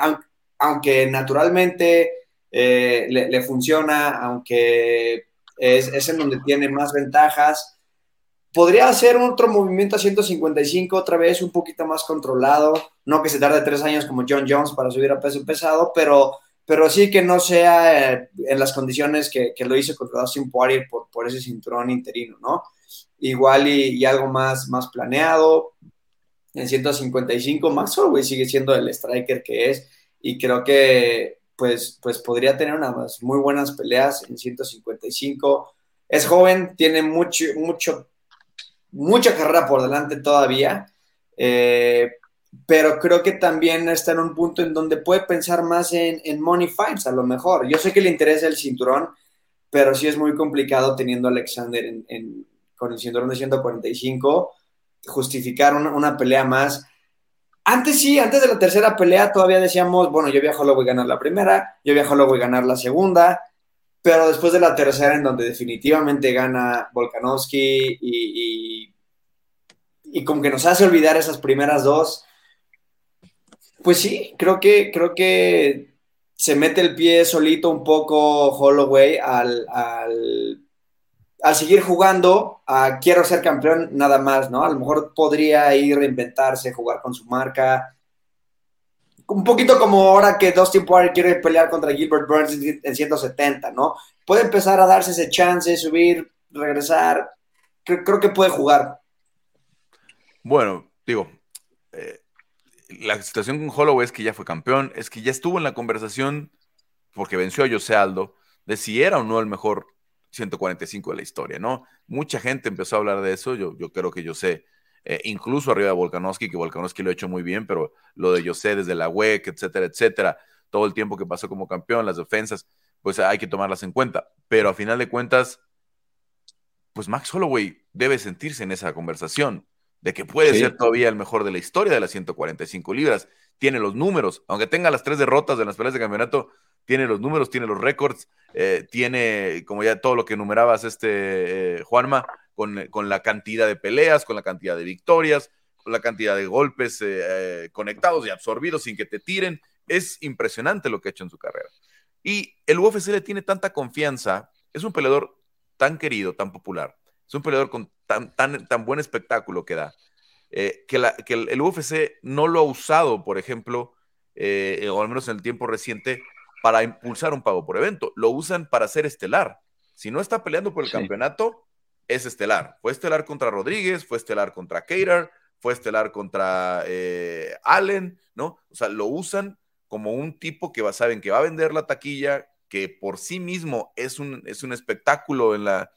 aunque, naturalmente eh, le, funciona, aunque es, es en donde tiene más ventajas podría hacer otro movimiento a 155, otra vez un poquito más controlado. No que se tarde tres años como John Jones para subir a peso pesado, pero, pero sí que no sea eh, en las condiciones que, lo hizo contra Dustin Poirier por, por ese cinturón interino, ¿no? Igual y, algo más, más planeado. En 155, Max Holloway sigue siendo el striker que es y creo que pues, pues podría tener unas muy buenas peleas en 155. Es joven, tiene mucho, mucho mucha carrera por delante todavía, eh, pero creo que también está en un punto en donde puede pensar más en, money fights, a lo mejor. Yo sé que le interesa el cinturón, pero sí es muy complicado teniendo Alexander con el cinturón de 145, justificar una, pelea más. Antes sí, antes de la tercera pelea todavía decíamos, bueno, yo voy a ganar la primera, yo voy a ganar la segunda, pero después de la tercera, en donde definitivamente gana Volkanovski y, y, como que nos hace olvidar esas primeras dos, pues sí, creo que, creo que se mete el pie solito un poco Holloway al, al, seguir jugando a quiero ser campeón nada más, ¿no? A lo mejor podría ir reinventarse, jugar con su marca, un poquito como ahora que Dustin Poirier quiere pelear contra Gilbert Burns en 170, ¿no? Puede empezar a darse ese chance, subir, regresar. Creo, que puede jugar. Bueno, digo, la situación con Holloway es que ya fue campeón, es que ya estuvo en la conversación porque venció a José Aldo de si era o no el mejor 145 de la historia, ¿no? Mucha gente empezó a hablar de eso, yo, yo creo que yo sé eh, incluso arriba de Volkanovski, que Volkanovski lo ha hecho muy bien, pero lo de José desde la WEC, etcétera, etcétera, todo el tiempo que pasó como campeón, las defensas, pues hay que tomarlas en cuenta. Pero a final de cuentas, pues Max Holloway debe sentirse en esa conversación de que puede ser todavía el mejor de la historia de las 145 libras. Tiene los números, aunque tenga las tres derrotas de las peleas de campeonato, tiene los números, tiene los récords, eh, tiene, como ya todo lo que enumerabas, este eh, Juanma, con, la cantidad de peleas, con la cantidad de victorias, con la cantidad de golpes eh, conectados y absorbidos sin que te tiren. Es impresionante lo que ha hecho en su carrera. Y el UFC le tiene tanta confianza, es un peleador tan querido, tan popular, es un peleador con tan, tan, tan buen espectáculo que da, que, que el, UFC no lo ha usado, por ejemplo, o al menos en el tiempo reciente, para impulsar un pago por evento. Lo usan para ser estelar. Si no está peleando por el campeonato, es estelar. Fue estelar contra Rodríguez, fue estelar contra Cater, fue estelar contra eh, Allen, ¿no? O sea, lo usan como un tipo que va, saben que va a vender la taquilla, que por sí mismo es un, es un espectáculo en la,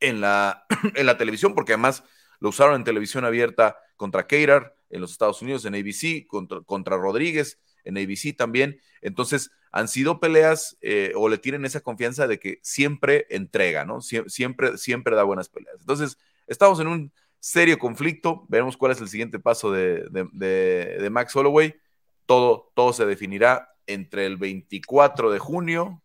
en, la, en la televisión, porque además lo usaron en televisión abierta contra Cater en los Estados Unidos, en ABC, contra, Rodríguez, en ABC también. Entonces, han sido peleas eh, o le tienen esa confianza de que siempre entrega, ¿no? siempre, siempre da buenas peleas. Entonces, estamos en un serio conflicto. Veremos cuál es el siguiente paso de, Max Holloway. Todo, todo se definirá entre el 24 de junio,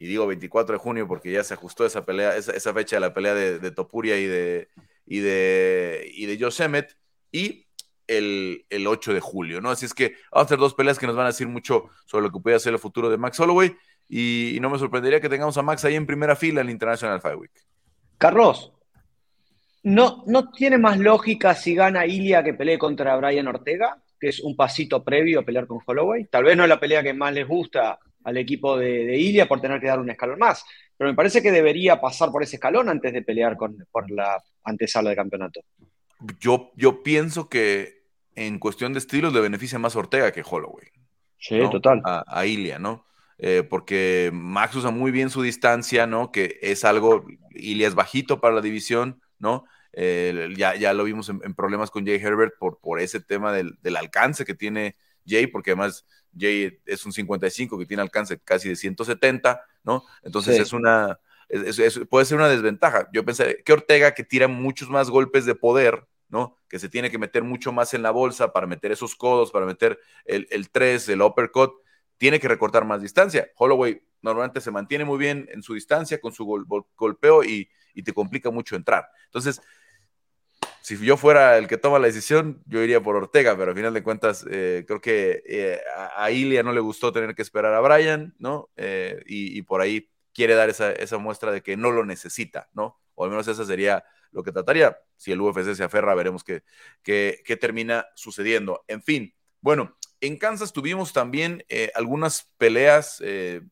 y digo 24 de junio porque ya se ajustó esa pelea, esa, fecha de la pelea de, Topuria y de, y de, y de y el, 8 de julio, ¿no? Así es que vamos a hacer dos peleas que nos van a decir mucho sobre lo que puede ser el futuro de Max Holloway y, no me sorprendería que tengamos a Max ahí en primera fila en el International Fight Week. Carlos, ¿no, ¿no tiene más lógica si gana Ilia que pelee contra Brian Ortega? que es un pasito previo a pelear con Holloway. Tal vez no es la pelea que más les gusta al equipo de, de, Ilia por tener que dar un escalón más. Pero me parece que debería pasar por ese escalón antes de pelear con, por la antesala de campeonato. Yo, yo pienso que en cuestión de estilos le beneficia más Ortega que Holloway. Sí, total. A, a, Ilia, ¿no? Eh, porque Max usa muy bien su distancia, ¿no? Que es algo, Ilia es bajito para la división, ¿no? Eh, ya, ya lo vimos en, en, problemas con Jay Herbert por, por ese tema del, del, alcance que tiene Jay, porque además Jay es un 55 que tiene alcance casi de 170, ¿no? Entonces sí. es una, es, es, puede ser una desventaja. Yo pensé que Ortega, que tira muchos más golpes de poder, ¿no? Que se tiene que meter mucho más en la bolsa para meter esos codos, para meter el, el 3, el uppercut, tiene que recortar más distancia. Holloway normalmente se mantiene muy bien en su distancia con su gol, gol, golpeo y, y, te complica mucho entrar. Entonces, si yo fuera el que toma la decisión, yo iría por Ortega, pero al final de cuentas, eh, creo que eh, a Ilia no le gustó tener que esperar a Brian, ¿no? Eh, y, por ahí quiere dar esa, esa muestra de que no lo necesita, ¿no? O al menos esa sería lo que trataría. Si el UFC se aferra, veremos qué, qué, qué termina sucediendo. En fin, bueno, en Kansas tuvimos también eh, algunas peleas, eh,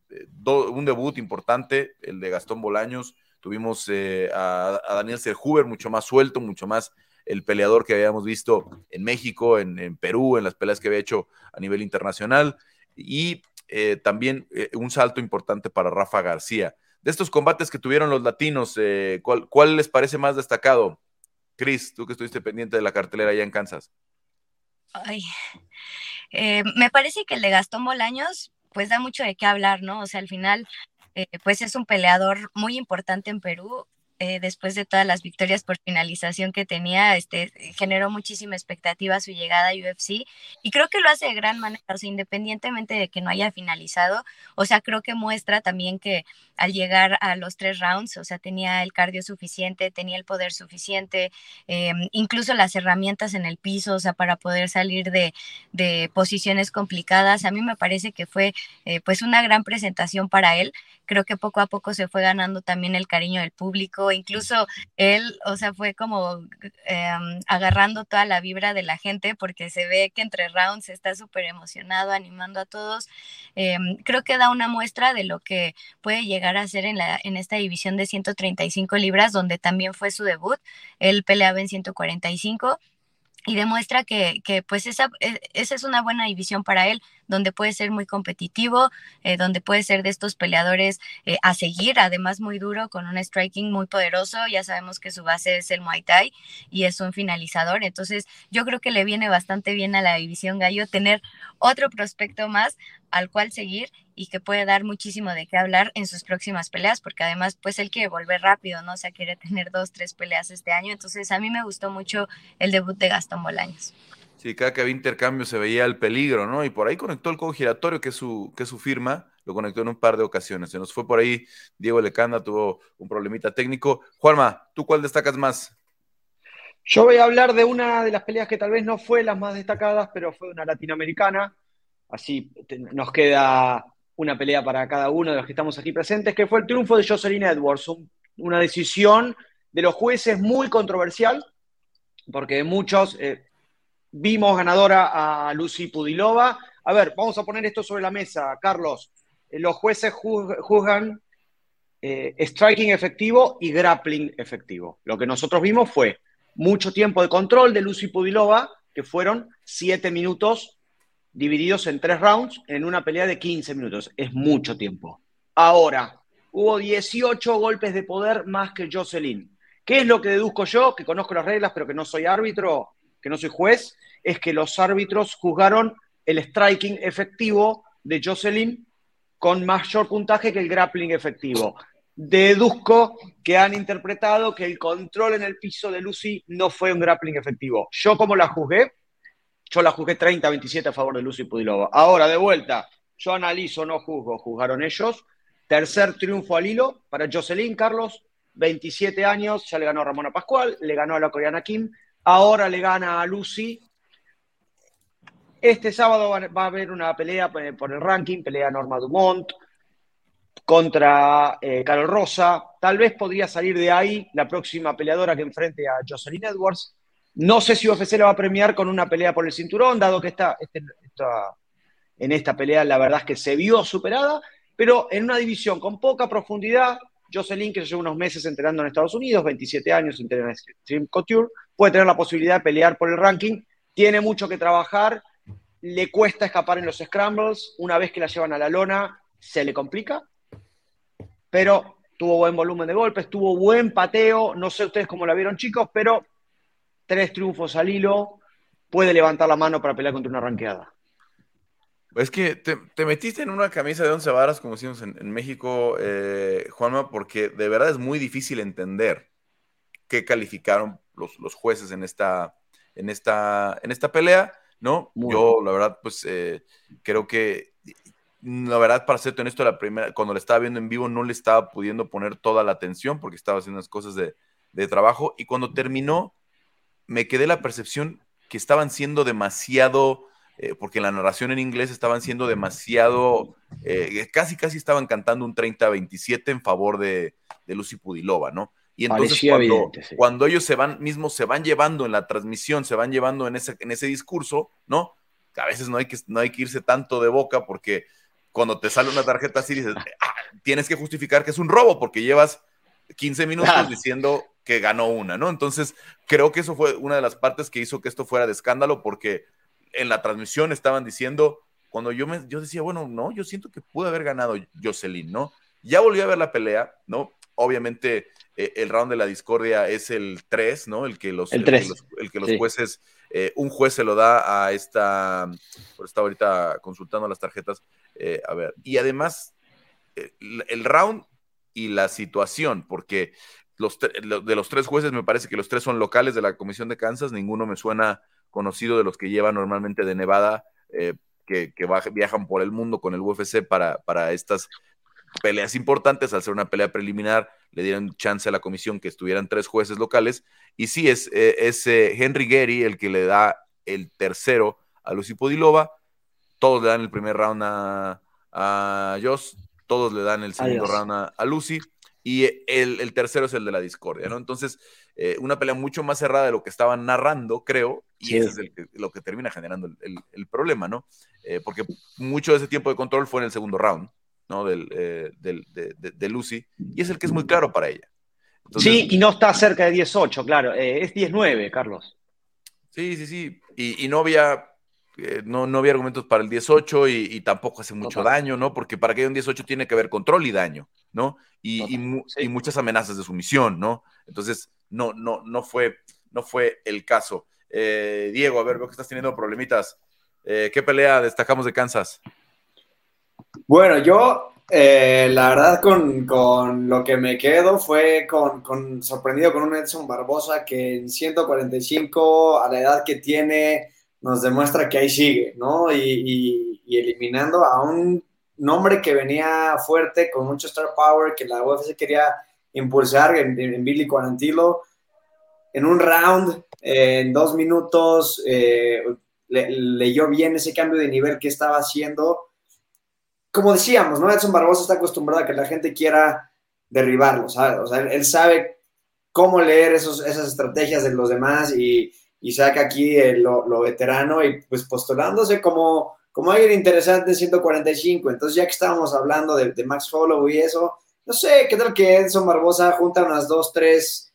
un debut importante, el de Gastón Bolaños. Tuvimos eh, a, Daniel Serhuber mucho más suelto, mucho más el peleador que habíamos visto en México, en, Perú, en las peleas que había hecho a nivel internacional. Y eh, también un salto importante para Rafa García. De estos combates que tuvieron los latinos, eh, ¿cuál, ¿cuál, les parece más destacado? Chris, tú que estuviste pendiente de la cartelera allá en Kansas. Ay, eh, me parece que el de Gastón Bolaños, pues da mucho de qué hablar, ¿no? O sea, al final, eh, pues es un peleador muy importante en Perú. Eh, después de todas las victorias por finalización que tenía, este, generó muchísima expectativa su llegada a UFC y creo que lo hace de gran manera, o independientemente de que no haya finalizado, o sea, creo que muestra también que al llegar a los tres rounds, o sea, tenía el cardio suficiente, tenía el poder suficiente, eh, incluso las herramientas en el piso, o sea, para poder salir de, de posiciones complicadas. A mí me parece que fue eh, pues una gran presentación para él. Creo que poco a poco se fue ganando también el cariño del público, incluso él, o sea, fue como eh, agarrando toda la vibra de la gente porque se ve que entre rounds está súper emocionado, animando a todos. Eh, creo que da una muestra de lo que puede llegar a hacer en, la, en esta división de 135 libras, donde también fue su debut. Él peleaba en 145 y demuestra que, que pues esa, esa, es una buena división para él, donde puede ser muy competitivo, eh, donde puede ser de estos peleadores eh, a seguir, además muy duro, con un striking muy poderoso, ya sabemos que su base es el Muay Thai y es un finalizador, entonces yo creo que le viene bastante bien a la división gallo tener otro prospecto más al cual seguir y que puede dar muchísimo de qué hablar en sus próximas peleas, porque además pues él quiere volver rápido, ¿no? O sea, quiere tener dos, tres peleas este año, entonces a mí me gustó mucho el debut de Gastón Bolaños. Sí, cada que había intercambio se veía el peligro, ¿no? Y por ahí conectó el codo giratorio, que es su, que es su firma, lo conectó en un par de ocasiones. Se nos fue por ahí Diego Lecanda, tuvo un problemita técnico. Juanma, ¿tú cuál destacas más? Yo voy a hablar de una de las peleas que tal vez no fue las más destacadas, pero fue una latinoamericana. Así nos queda una pelea para cada uno de los que estamos aquí presentes, que fue el triunfo de Jocelyn Edwards, un, una decisión de los jueces muy controversial, porque muchos eh, vimos ganadora a Lucy Pudilova. A ver, vamos a poner esto sobre la mesa, Carlos. Eh, los jueces juzgan eh, striking efectivo y grappling efectivo. Lo que nosotros vimos fue mucho tiempo de control de Lucy Pudilova, que fueron siete minutos divididos en tres rounds en una pelea de 15 minutos. Es mucho tiempo. Ahora, hubo 18 golpes de poder más que Jocelyn. ¿Qué es lo que deduzco yo, que conozco las reglas, pero que no soy árbitro, que no soy juez? Es que los árbitros juzgaron el striking efectivo de Jocelyn con mayor puntaje que el grappling efectivo. Deduzco que han interpretado que el control en el piso de Lucy no fue un grappling efectivo. Yo como la juzgué, yo la juzgué 30-27 a favor de Lucy Pudilova. Ahora, de vuelta, yo analizo, no juzgo, juzgaron ellos. Tercer triunfo al hilo para Jocelyn Carlos, 27 años, ya le ganó a Ramona Pascual, le ganó a la coreana Kim, ahora le gana a Lucy. Este sábado va a haber una pelea por el ranking, pelea Norma Dumont contra eh, Carol Rosa. Tal vez podría salir de ahí la próxima peleadora que enfrente a Jocelyn Edwards. No sé si UFC la va a premiar con una pelea por el cinturón, dado que esta, este, en esta pelea, la verdad es que se vio superada, pero en una división con poca profundidad, Jocelyn, que lleva unos meses entrenando en Estados Unidos, 27 años entrena en Stream Couture, puede tener la posibilidad de pelear por el ranking, tiene mucho que trabajar, le cuesta escapar en los scrambles, una vez que la llevan a la lona, se le complica, pero tuvo buen volumen de golpes, tuvo buen pateo, no sé ustedes cómo la vieron chicos, pero tres triunfos al hilo, puede levantar la mano para pelear contra una ranqueada. Es que te, metiste en una camisa de once varas, como decimos en, México, eh, Juanma, porque de verdad es muy difícil entender qué calificaron los, jueces en esta, en, esta, en esta pelea, ¿no? Yo, la verdad, pues eh, creo que, la verdad, para ser honesto, la primera, cuando le estaba viendo en vivo no le estaba pudiendo poner toda la atención porque estaba haciendo unas cosas de, de trabajo y cuando terminó me quedé la percepción que estaban siendo demasiado eh, porque la narración en inglés estaban siendo demasiado, eh, casi casi estaban cantando un 30-27 en favor de, Lucy Pudilova, ¿no? Y entonces cuando, cuando, ellos se van, mismos se van llevando en la transmisión, se van llevando en ese, en ese discurso, ¿no? A veces no hay, que, no hay que irse tanto de boca porque cuando te sale una tarjeta así dices, ah, tienes que justificar que es un robo porque llevas 15 minutos diciendo que ganó una, ¿no? Entonces, creo que eso fue una de las partes que hizo que esto fuera de escándalo porque en la transmisión estaban diciendo, cuando yo, me, yo decía, bueno, no, yo siento que pudo haber ganado Jocelyn, ¿no? Ya volví a ver la pelea, ¿no? Obviamente eh, el round de la discordia es el 3, ¿no? El que los, el, que los, jueces, eh, un juez se lo da a esta, por estaba ahorita consultando las tarjetas, eh, a ver, y además el round y la situación, porque los, de los tres jueces me parece que los tres son locales de la Comisión de Kansas, ninguno me suena conocido de los que llevan normalmente de Nevada, eh, que, viajan por el mundo con el UFC para, para estas peleas importantes, al ser una pelea preliminar, le dieron chance a la comisión que estuvieran tres jueces locales. Y sí, es, eh, es eh, Henry Gary el que le da el tercero a Lucy Podilova. Todos le dan el primer round a, a Joss, todos le dan el segundo round a, Lucy. Y el, tercero es el de la discordia, ¿no? Entonces, una pelea mucho más cerrada de lo que estaban narrando, creo, y eso es lo que termina generando el, problema, ¿no? Eh, porque mucho de ese tiempo de control fue en el segundo round, ¿no? Del, eh, de, Lucy, y es el que es muy claro para ella. sí, y no está cerca de 18, claro, eh, es 19, Carlos. Sí, sí, sí, y, no había... no, no había argumentos para el 18 y, tampoco hace mucho daño, ¿no? Porque para que haya un 18 tiene que haber control y daño, ¿no? Y, y, muchas amenazas de sumisión, ¿no? Entonces, no, no, no, fue, no fue el caso. Eh, Diego, a ver, veo que estás teniendo problemitas. Eh, ¿Qué pelea destacamos de Kansas? Bueno, yo eh, la verdad con, lo que me quedo fue con, sorprendido con un Edson Barbosa que en 145 a la edad que tiene nos demuestra que ahí sigue, ¿no? Y, eliminando a un nombre que venía fuerte con mucho star power que la UFC quería impulsar en, Billy Quarantillo en un round, en dos minutos, eh, leyó bien ese cambio de nivel que estaba haciendo. Como decíamos, ¿no? Edson Barbosa está acostumbrado a que la gente quiera derribarlo, ¿sabes? O sea, él, sabe cómo leer esas estrategias de los demás y, saca aquí lo, veterano y pues postulándose como, como alguien interesante en 145. Entonces, ya que estábamos hablando de, Max Follow y eso, no sé, ¿qué tal que Edson Barbosa junta unas dos, tres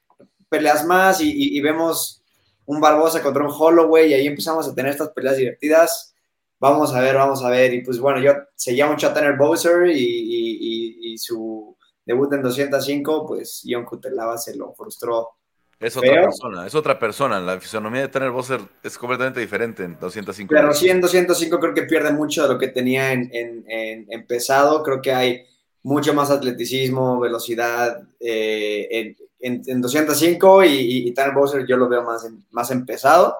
peleas más y, vemos un Barbosa contra un Holloway y ahí empezamos a tener estas peleas divertidas. Vamos a ver, vamos a ver. Y pues bueno, yo seguía mucho a Tanner Bowser y, su debut en 205, pues John Cutelaba se lo frustró. Es otra persona, es otra persona. La fisonomía de Tanner Bowser es completamente diferente en 205. Pero sí en 205 creo que pierde mucho de lo que tenía en, en, pesado. Creo que hay mucho más atleticismo, velocidad, eh, en, en, 205 y, y, Tanner Bowser yo lo veo más, más empezado.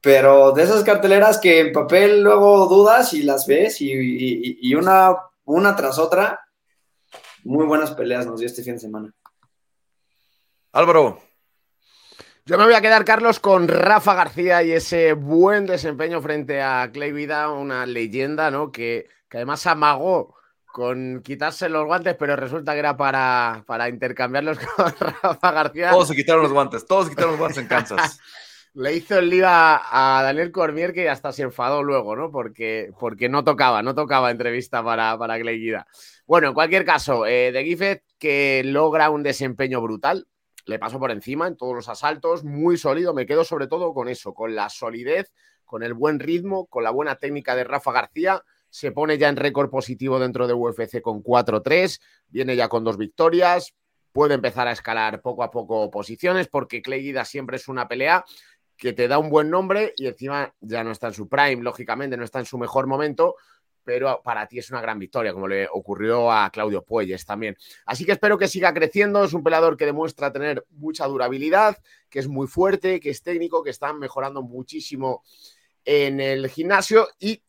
Pero de esas carteleras que en papel luego dudas y las ves y, una, una tras otra, muy buenas peleas nos dio este fin de semana. Álvaro. Yo me voy a quedar, Carlos, con Rafa García y ese buen desempeño frente a Clay Vida, una leyenda, ¿no? Que, que además amagó con quitarse los guantes, pero resulta que era para, para intercambiarlos con Rafa García. Todos se quitaron los guantes, todos se quitaron los guantes en Kansas. Le hizo el lío a, Daniel Cormier que hasta se enfadó luego, ¿no? Porque, porque no tocaba, no tocaba entrevista para, para Guida. Bueno, en cualquier caso, eh, de Giffet que logra un desempeño brutal, le pasó por encima en todos los asaltos, muy sólido, me quedo sobre todo con eso, con la solidez, con el buen ritmo, con la buena técnica de Rafa García, se pone ya en récord positivo dentro de UFC con 4-3, viene ya con dos victorias, puede empezar a escalar poco a poco posiciones porque Clay Guida siempre es una pelea que te da un buen nombre y encima ya no está en su prime, lógicamente no está en su mejor momento, pero para ti es una gran victoria, como le ocurrió a Claudio Puelles también. Así que espero que siga creciendo, es un peleador que demuestra tener mucha durabilidad, que es muy fuerte, que es técnico, que está mejorando muchísimo en el gimnasio y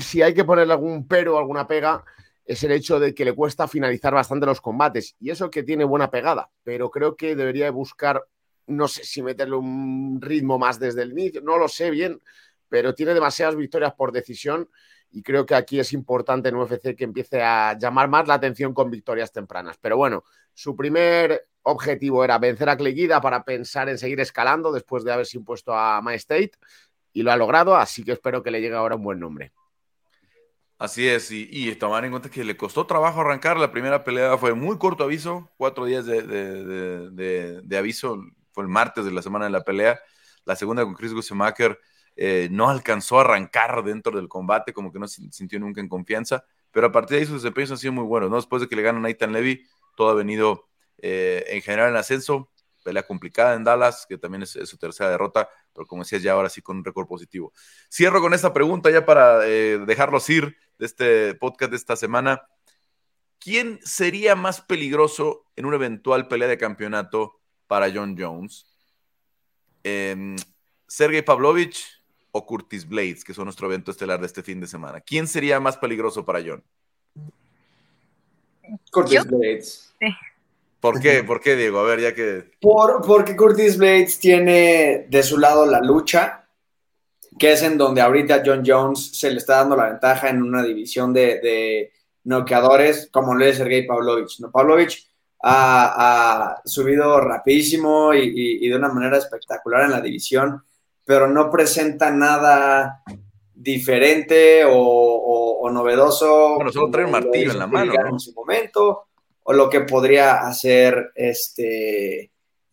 si hay que ponerle algún pero, alguna pega, es el hecho de que le cuesta finalizar bastante los combates y eso que tiene buena pegada, pero creo que debería buscar no sé si meterle un ritmo más desde el inicio, no lo sé bien, pero tiene demasiadas victorias por decisión y creo que aquí es importante en UFC que empiece a llamar más la atención con victorias tempranas. Pero bueno, su primer objetivo era vencer a Cleguida para pensar en seguir escalando después de haberse impuesto a My State y lo ha logrado, así que espero que le llegue ahora un buen nombre. Así es, y, tomar en cuenta que le costó trabajo arrancar. La primera pelea fue muy corto aviso, cuatro días de aviso fue el martes de la semana de la pelea. La segunda con Chris Gussemacher eh, no alcanzó a arrancar dentro del combate, como que no se sintió nunca en confianza, pero a partir de ahí sus desempeños han sido muy buenos, ¿no? Después de que le ganan a Nathan Levy, todo ha venido eh, en general en ascenso, pelea complicada en Dallas, que también es, su tercera derrota, pero como decías, ya ahora sí con un récord positivo. Cierro con esta pregunta ya para eh, dejarlos ir de este podcast de esta semana. ¿Quién sería más peligroso en una eventual pelea de campeonato para John Jones. Eh, Sergey Pavlovich o Curtis Blades, que son nuestro evento estelar de este fin de semana. ¿Quién sería más peligroso para John? Curtis Blades. ¿Por qué? ¿Por qué, Diego? A ver, ya que. Por, porque Curtis Blades tiene de su lado la lucha, que es en donde ahorita John Jones se le está dando la ventaja en una división de, de noqueadores, como lo es Sergey Pavlovich. ¿no? Pavlovich ha, subido rapidísimo y, de una manera espectacular en la división, pero no presenta nada diferente o, novedoso. Bueno, solo trae un martillo en la mano. En su momento, o lo que podría hacer este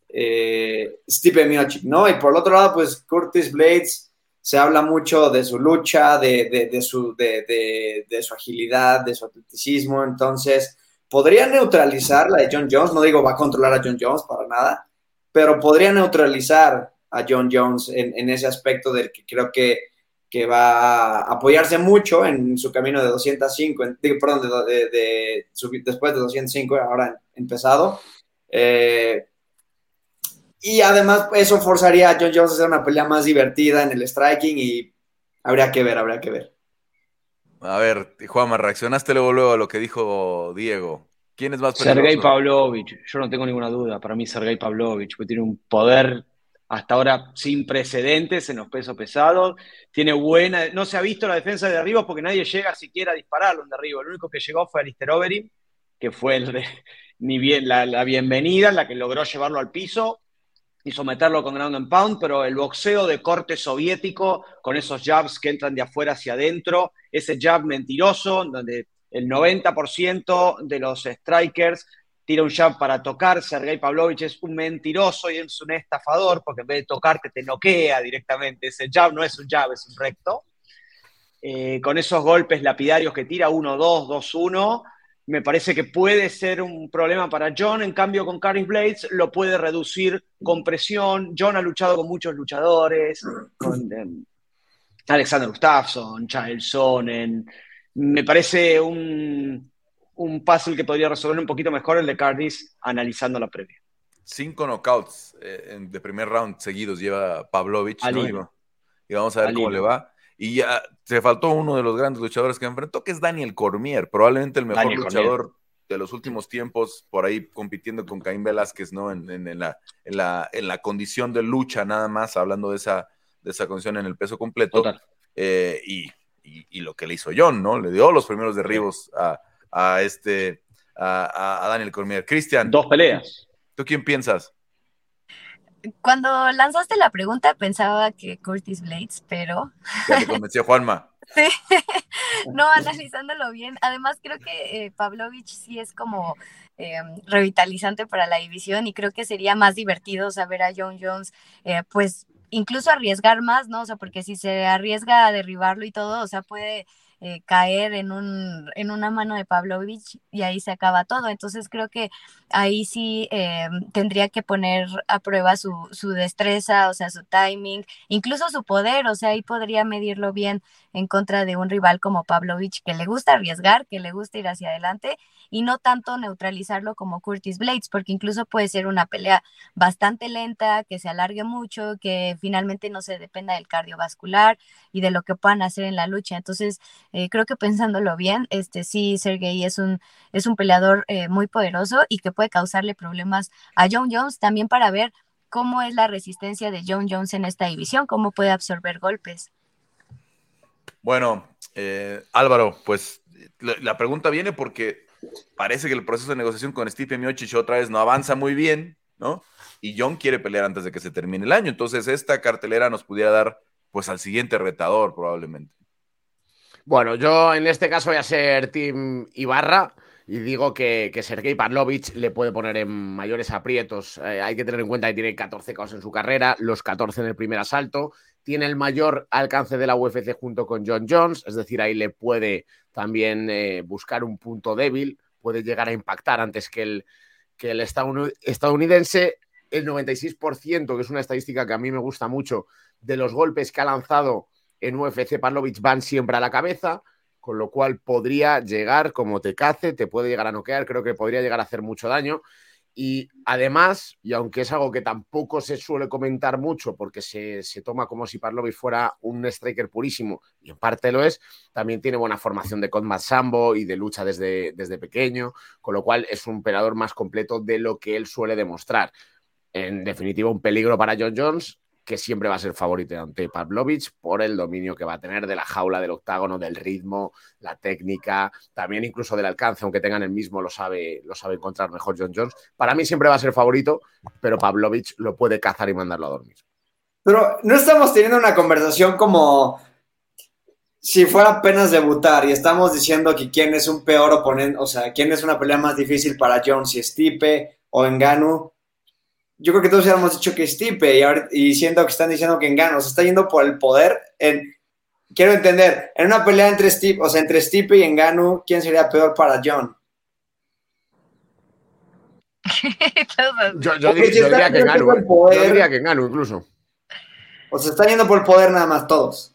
eh, Stipe Miocic, ¿no? Y por el otro lado, pues Curtis Blades se habla mucho de su lucha, de, de, su, de, su agilidad, de su atleticismo, entonces podría neutralizar la de John Jones, no digo va a controlar a John Jones para nada, pero podría neutralizar a John Jones en, ese aspecto del que creo que, que, va a apoyarse mucho en su camino de 205, perdón, de, después de 205, ahora empezado. Eh, y además eso forzaría a John Jones a hacer una pelea más divertida en el striking y habría que ver, habría que ver. A ver, Juanma, reaccionaste luego, luego a lo que dijo Diego. ¿Quién es más peligroso? Sergei Pavlovich, yo no tengo ninguna duda. Para mí, Sergei Pavlovich, porque tiene un poder hasta ahora sin precedentes en los pesos pesados. Tiene buena. No se ha visto la defensa de arriba porque nadie llega siquiera a dispararlo en derribo. El único que llegó fue Alistair Overeem, que fue el ni bien, la, la bienvenida, la que logró llevarlo al piso y someterlo con ground and pound, pero el boxeo de corte soviético, con esos jabs que entran de afuera hacia adentro, ese jab mentiroso, donde el 90% de los strikers tira un jab para tocar, Sergei Pavlovich es un mentiroso y es un estafador, porque en vez de tocarte te noquea directamente, ese jab no es un jab, es un recto. Eh, con esos golpes lapidarios que tira 1-2, 2-1, me parece que puede ser un problema para John. En cambio, con Caris Blades lo puede reducir con presión. John ha luchado con muchos luchadores, con em, Alexander Gustafsson, Charles Sonnen. Me parece un, un puzzle que podría resolver un poquito mejor el de Caris analizando la previa. Cinco knockouts eh, de primer round seguidos lleva Pavlovich. Y vamos a ver cómo le va. Y ya se faltó uno de los grandes luchadores que enfrentó, que es Daniel Cormier, probablemente el mejor luchador de los últimos tiempos, por ahí compitiendo con Caín Velázquez, ¿no? En, la, en, la, en la condición de lucha, nada más, hablando de esa, de esa condición en el peso completo. Eh, y, y, lo que le hizo John, ¿no? Le dio los primeros derribos a, a este, a, a Daniel Cormier. Cristian. Dos peleas. ¿Tú quién piensas? cuando lanzaste la pregunta pensaba que Curtis Blades, pero... Ya te convenció Juanma. Sí, no, analizándolo bien. Además, creo que eh, Pavlovich sí es como eh, revitalizante para la división y creo que sería más divertido saber a John Jones, eh, pues incluso arriesgar más, ¿no? O sea, porque si se arriesga a derribarlo y todo, o sea, puede eh, caer en, un, en una mano de Pavlovich y ahí se acaba todo. Entonces creo que ahí sí eh, tendría que poner a prueba su, su, destreza, o sea, su timing, incluso su poder, o sea, ahí podría medirlo bien en contra de un rival como Pavlovich, que le gusta arriesgar, que le gusta ir hacia adelante y no tanto neutralizarlo como Curtis Blades, porque incluso puede ser una pelea bastante lenta, que se alargue mucho, que finalmente no se dependa del cardiovascular y de lo que puedan hacer en la lucha. Entonces, eh, creo que pensándolo bien, este sí, Sergey es un, es un peleador eh, muy poderoso y que puede causarle problemas a John Jones también para ver cómo es la resistencia de John Jones en esta división, cómo puede absorber golpes. Bueno, eh, Álvaro, pues la, pregunta viene porque parece que el proceso de negociación con Steve Miocic otra vez no avanza muy bien, ¿no? Y John quiere pelear antes de que se termine el año. Entonces, esta cartelera nos pudiera dar, pues, al siguiente retador, probablemente. Bueno, yo en este caso voy a ser Team Ibarra y digo que, Sergei Pavlovich le puede poner en mayores aprietos. Eh, hay que tener en cuenta que tiene 14 caos en su carrera, los 14 en el primer asalto. Tiene el mayor alcance de la UFC junto con John Jones, es decir, ahí le puede también eh, buscar un punto débil, puede llegar a impactar antes que el, que el estadounidense. El 96%, que es una estadística que a mí me gusta mucho, de los golpes que ha lanzado en UFC Pavlovich van siempre a la cabeza, con lo cual podría llegar como te cace, te puede llegar a noquear, creo que podría llegar a hacer mucho daño. Y además, y aunque es algo que tampoco se suele comentar mucho porque se, toma como si Pavlovich fuera un striker purísimo, y en parte lo es, también tiene buena formación de combat sambo y de lucha desde, desde pequeño, con lo cual es un peleador más completo de lo que él suele demostrar. En definitiva, un peligro para John Jones, que siempre va a ser favorito ante Pavlovich por el dominio que va a tener de la jaula, del octágono, del ritmo, la técnica, también incluso del alcance, aunque tengan el mismo, lo sabe, lo sabe encontrar mejor John Jones. Para mí siempre va a ser favorito, pero Pavlovich lo puede cazar y mandarlo a dormir. Pero no estamos teniendo una conversación como si fuera apenas debutar y estamos diciendo que quién es un peor oponente, o sea, quién es una pelea más difícil para Jones, si Stipe o Engano yo creo que todos hubiéramos dicho que Stipe y, ahora, y siento que están diciendo que Engano se está yendo por el poder. En, quiero entender, en una pelea entre Stipe, o sea, entre Stipe y Engano, ¿quién sería peor para John? yo, yo, diría, yo diría que Engano, ¿eh? yo diría que Engano incluso. O sea, están yendo por el poder nada más todos.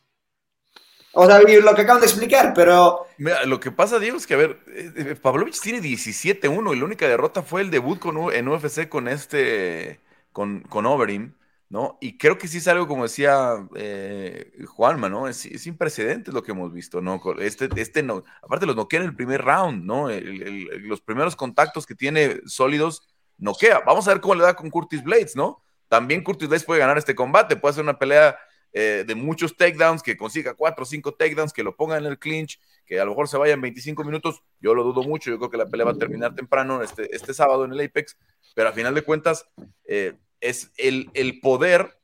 O sea, lo que acaban de explicar, pero. Mira, lo que pasa, Diego, es que, a ver, eh, eh, Pavlovich tiene 17-1 y la única derrota fue el debut en UFC con este. con, con Overeem, ¿no? Y creo que sí es algo, como decía eh, Juanma, ¿no? Es, es sin precedentes lo que hemos visto, ¿no? Este, este no, aparte los noquea en el primer round, ¿no? Los primeros contactos que tiene sólidos, noquea. Vamos a ver cómo le da con Curtis Blades, ¿no? También Curtis Blades puede ganar este combate, puede hacer una pelea eh, de muchos takedowns, que consiga cuatro o cinco takedowns, que lo ponga en el clinch, que a lo mejor se vaya en 25 minutos. Yo lo dudo mucho, yo creo que la pelea va a terminar temprano este, este sábado en el Apex, pero a final de cuentas eh, es el, el poder.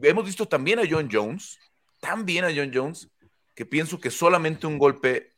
Hemos visto también a John Jones, también a John Jones, que pienso que solamente un golpe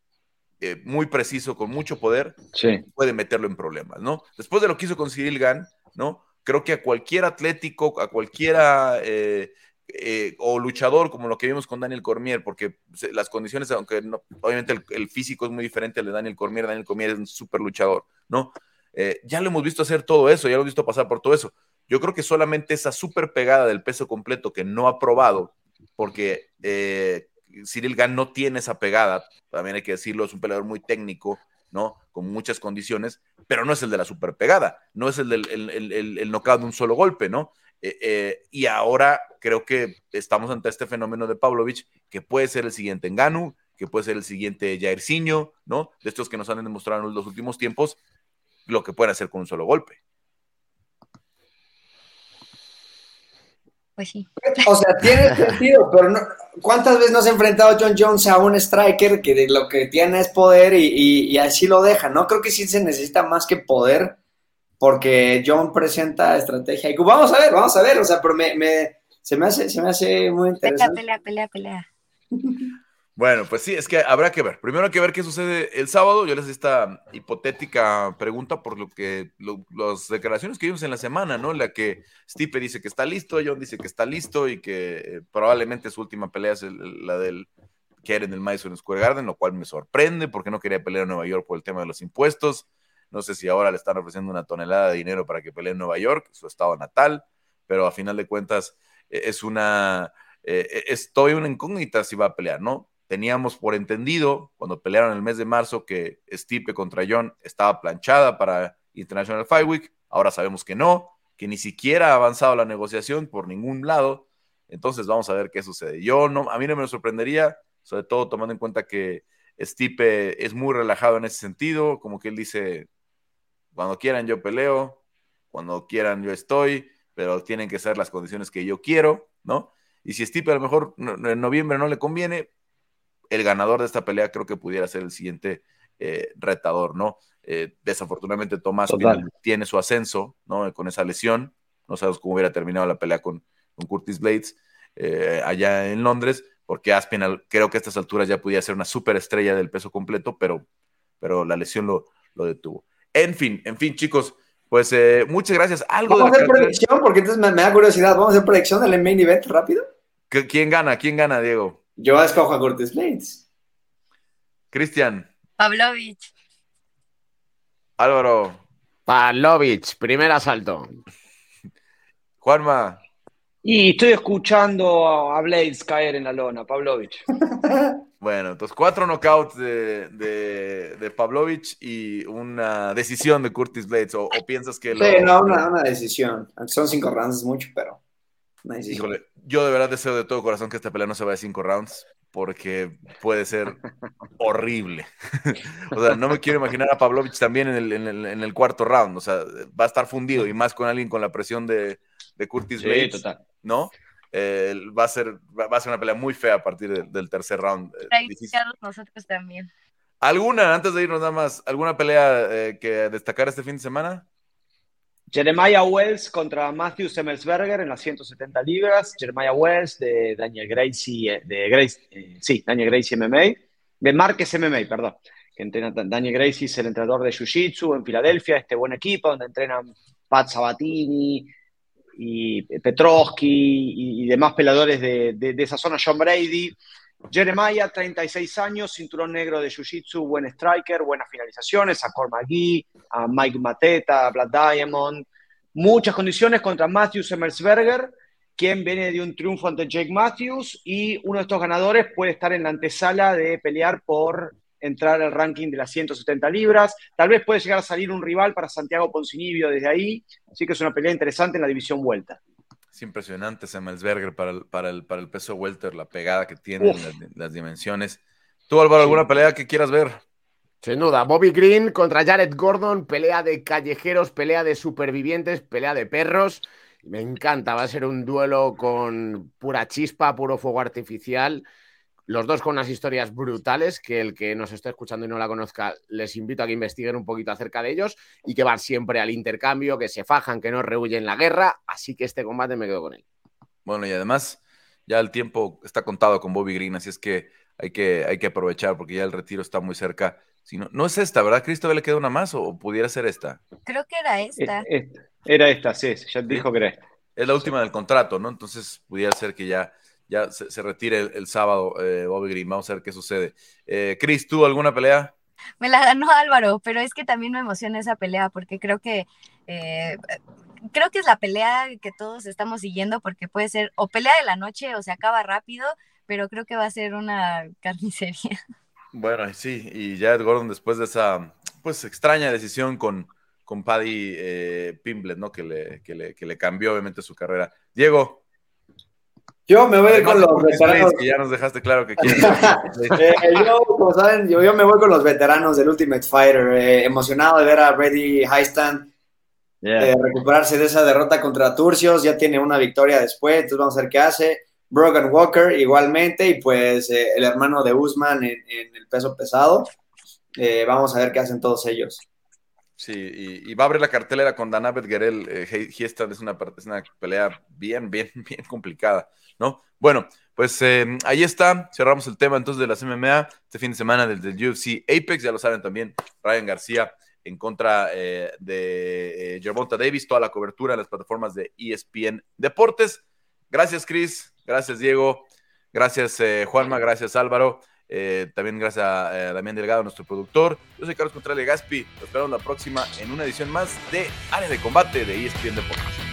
eh, muy preciso, con mucho poder, sí. puede meterlo en problemas, ¿no? Después de lo que hizo con Cyril Gann, ¿no? Creo que a cualquier atlético, a cualquiera eh, eh, o luchador como lo que vimos con Daniel Cormier, porque las condiciones, aunque no, obviamente el, físico es muy diferente al de Daniel Cormier, Daniel Cormier es un súper luchador, ¿no? Eh, ya lo hemos visto hacer todo eso, ya lo hemos visto pasar por todo eso. Yo creo que solamente esa súper pegada del peso completo que no ha probado, porque eh, Cyril Gann no tiene esa pegada, también hay que decirlo, es un peleador muy técnico, ¿no? Con muchas condiciones, pero no es el de la super pegada, no es el del el, el, el, el knockout de un solo golpe, ¿no? Eh, eh, y ahora creo que estamos ante este fenómeno de Pavlovich, que puede ser el siguiente Enganu, que puede ser el siguiente Jairzinho, ¿no? De estos que nos han demostrado en los últimos tiempos lo que pueden hacer con un solo golpe. Pues sí. O sea, tiene sentido, pero no, ¿cuántas veces nos ha enfrentado John Jones a un striker que lo que tiene es poder y, y, y así lo deja? No creo que sí se necesita más que poder porque John presenta estrategia. Y vamos a ver, vamos a ver, o sea, pero me, se, me hace, se me hace muy interesante. Pelea, pelea, pelea, pelea. Bueno, pues sí, es que habrá que ver. Primero hay que ver qué sucede el sábado. Yo les hice esta hipotética pregunta por lo que las declaraciones que vimos en la semana, ¿no? La que Stipe dice que está listo, John dice que está listo y que eh, probablemente su última pelea es la del que era en el Madison Square Garden, lo cual me sorprende porque no quería pelear en Nueva York por el tema de los impuestos. No sé si ahora le están ofreciendo una tonelada de dinero para que pelee en Nueva York, su estado natal, pero a final de cuentas eh, es una, eh, es todavía una incógnita si va a pelear, ¿no? Teníamos por entendido, cuando pelearon el mes de marzo, que Stipe contra John estaba planchada para International Fight Week. Ahora sabemos que no, que ni siquiera ha avanzado la negociación por ningún lado. Entonces vamos a ver qué sucede. Yo no, a mí no me sorprendería, sobre todo tomando en cuenta que Stipe es muy relajado en ese sentido, como que él dice, cuando quieran yo peleo, cuando quieran yo estoy, pero tienen que ser las condiciones que yo quiero, ¿no? Y si Stipe a lo mejor en noviembre no le conviene, el ganador de esta pelea creo que pudiera ser el siguiente eh, retador, ¿no? Eh, desafortunadamente Tomás tiene su ascenso, ¿no? Con esa lesión, no sabemos cómo hubiera terminado la pelea con, Curtis Blades eh, allá en Londres, porque Aspinall creo que a estas alturas ya podía ser una superestrella del peso completo, pero, pero la lesión lo, lo detuvo. En fin, en fin, chicos, pues muchas gracias. ¿Algo ¿Vamos a hacer predicción? Porque entonces me, da curiosidad. ¿Vamos a hacer predicción del main event rápido? ¿Quién gana? ¿Quién gana, Diego? Yo escojo a Curtis Blades. Cristian. Pavlovich. Álvaro. Pavlovich, primer asalto. Juanma. Y estoy escuchando a Blades caer en la lona, Pavlovich. Bueno, entonces cuatro knockouts de, de, Pavlovich y una decisión de Curtis Blades. ¿O, piensas que lo... Sí, no, una, decisión. son cinco rounds, es mucho, pero una decisión. Híjole, yo de verdad deseo de todo corazón que esta pelea no se vaya a cinco rounds, porque puede ser horrible. o sea, no me quiero imaginar a Pavlovich también en el, cuarto round. O sea, va a estar fundido y más con alguien con la presión de, Curtis Blades, ¿no? Eh, va, a ser, va a ser una pelea muy fea a partir del tercer round. Eh, nosotros también. ¿Alguna, antes de irnos nada más, alguna pelea eh, que destacar este fin de semana? Jeremiah Wells contra Matthew Semmelsberger en las 170 libras. Jeremiah Wells de Daniel Gracie, eh, de Grace, eh, sí, Daniel Gracie MMA, de Márquez MMA, perdón. Que entrena, Daniel Gracie es el entrenador de Jiu-Jitsu en Filadelfia, este buen equipo donde entrenan Pat Sabatini y Petrovsky y, demás peladores de, de, esa zona, John Brady. Jeremiah, 36 años, cinturón negro de Jiu-Jitsu, buen striker, buenas finalizaciones, a Cor McGee, a Mike Mateta, a Vlad Diamond. Muchas condiciones contra Matthews Emersberger, quien viene de un triunfo ante Jake Matthews y uno de estos ganadores puede estar en la antesala de pelear por entrar al ranking de las 170 libras. Tal vez puede llegar a salir un rival para Santiago Poncinibio desde ahí, así que es una pelea interesante en la división vuelta. Es impresionante Semmelsberger para el, para el, para el peso welter, la pegada que tiene, las, dimensiones. ¿Tú, Álvaro, alguna pelea que quieras ver? Sin duda, Bobby Green contra Jared Gordon, pelea de callejeros, pelea de supervivientes, pelea de perros. Me encanta, va a ser un duelo con pura chispa, puro fuego artificial. Los dos con unas historias brutales que el que nos esté escuchando y no la conozca, les invito a que investiguen un poquito acerca de ellos y que van siempre al intercambio, que se fajan, que no rehuyen la guerra. Así que este combate me quedo con él. Bueno, y además ya el tiempo está contado con Bobby Green, así es que hay que, hay que aprovechar porque ya el retiro está muy cerca. Si no, no es esta, ¿verdad? ¿Cristo le queda una más o pudiera ser esta? Creo que era esta. Era esta, sí, ya dijo que era esta. Es la última del contrato, ¿no? Entonces pudiera ser que ya ya se, retire el, sábado eh, Bobby Green. Vamos a ver qué sucede. Eh, Chris, ¿tú alguna pelea? Me la ganó Álvaro, pero es que también me emociona esa pelea porque creo que eh, creo que es la pelea que todos estamos siguiendo porque puede ser o pelea de la noche o se acaba rápido, pero creo que va a ser una carnicería. Bueno, sí, y ya Ed Gordon después de esa pues extraña decisión con, con Paddy eh, Pimblet, ¿no? Que le, que le, que le cambió obviamente su carrera. Diego, yo me voy con los veteranos. ya nos dejaste claro que quieres. Eh, yo, como saben, yo, me voy con los veteranos del Ultimate Fighter. Eh, emocionado de ver a Brady Highstand eh, recuperarse de esa derrota contra Turcios. Ya tiene una victoria después, entonces vamos a ver qué hace. Brogan Walker igualmente, y pues el hermano de Usman en, el peso pesado. vamos a ver qué hacen todos ellos. Sí, y, va a abrir la cartelera con Danabet Guerrell. Eh, es una, es una pelea bien, bien, bien complicada, ¿no? Bueno, pues eh, ahí está. Cerramos el tema entonces de las MMA. Este fin de semana del, del UFC Apex, ya lo saben también, Ryan García en contra eh, de eh, Gervonta Davis, toda la cobertura en las plataformas de ESPN Deportes. Gracias, Chris. Gracias, Diego. Gracias, eh, Juanma. Gracias, Álvaro. Eh, también gracias a Damián Delgado, nuestro productor. Yo soy Carlos Contreras Gaspi. Nos esperamos la próxima en una edición más de Área de Combate de ESPN Deportes.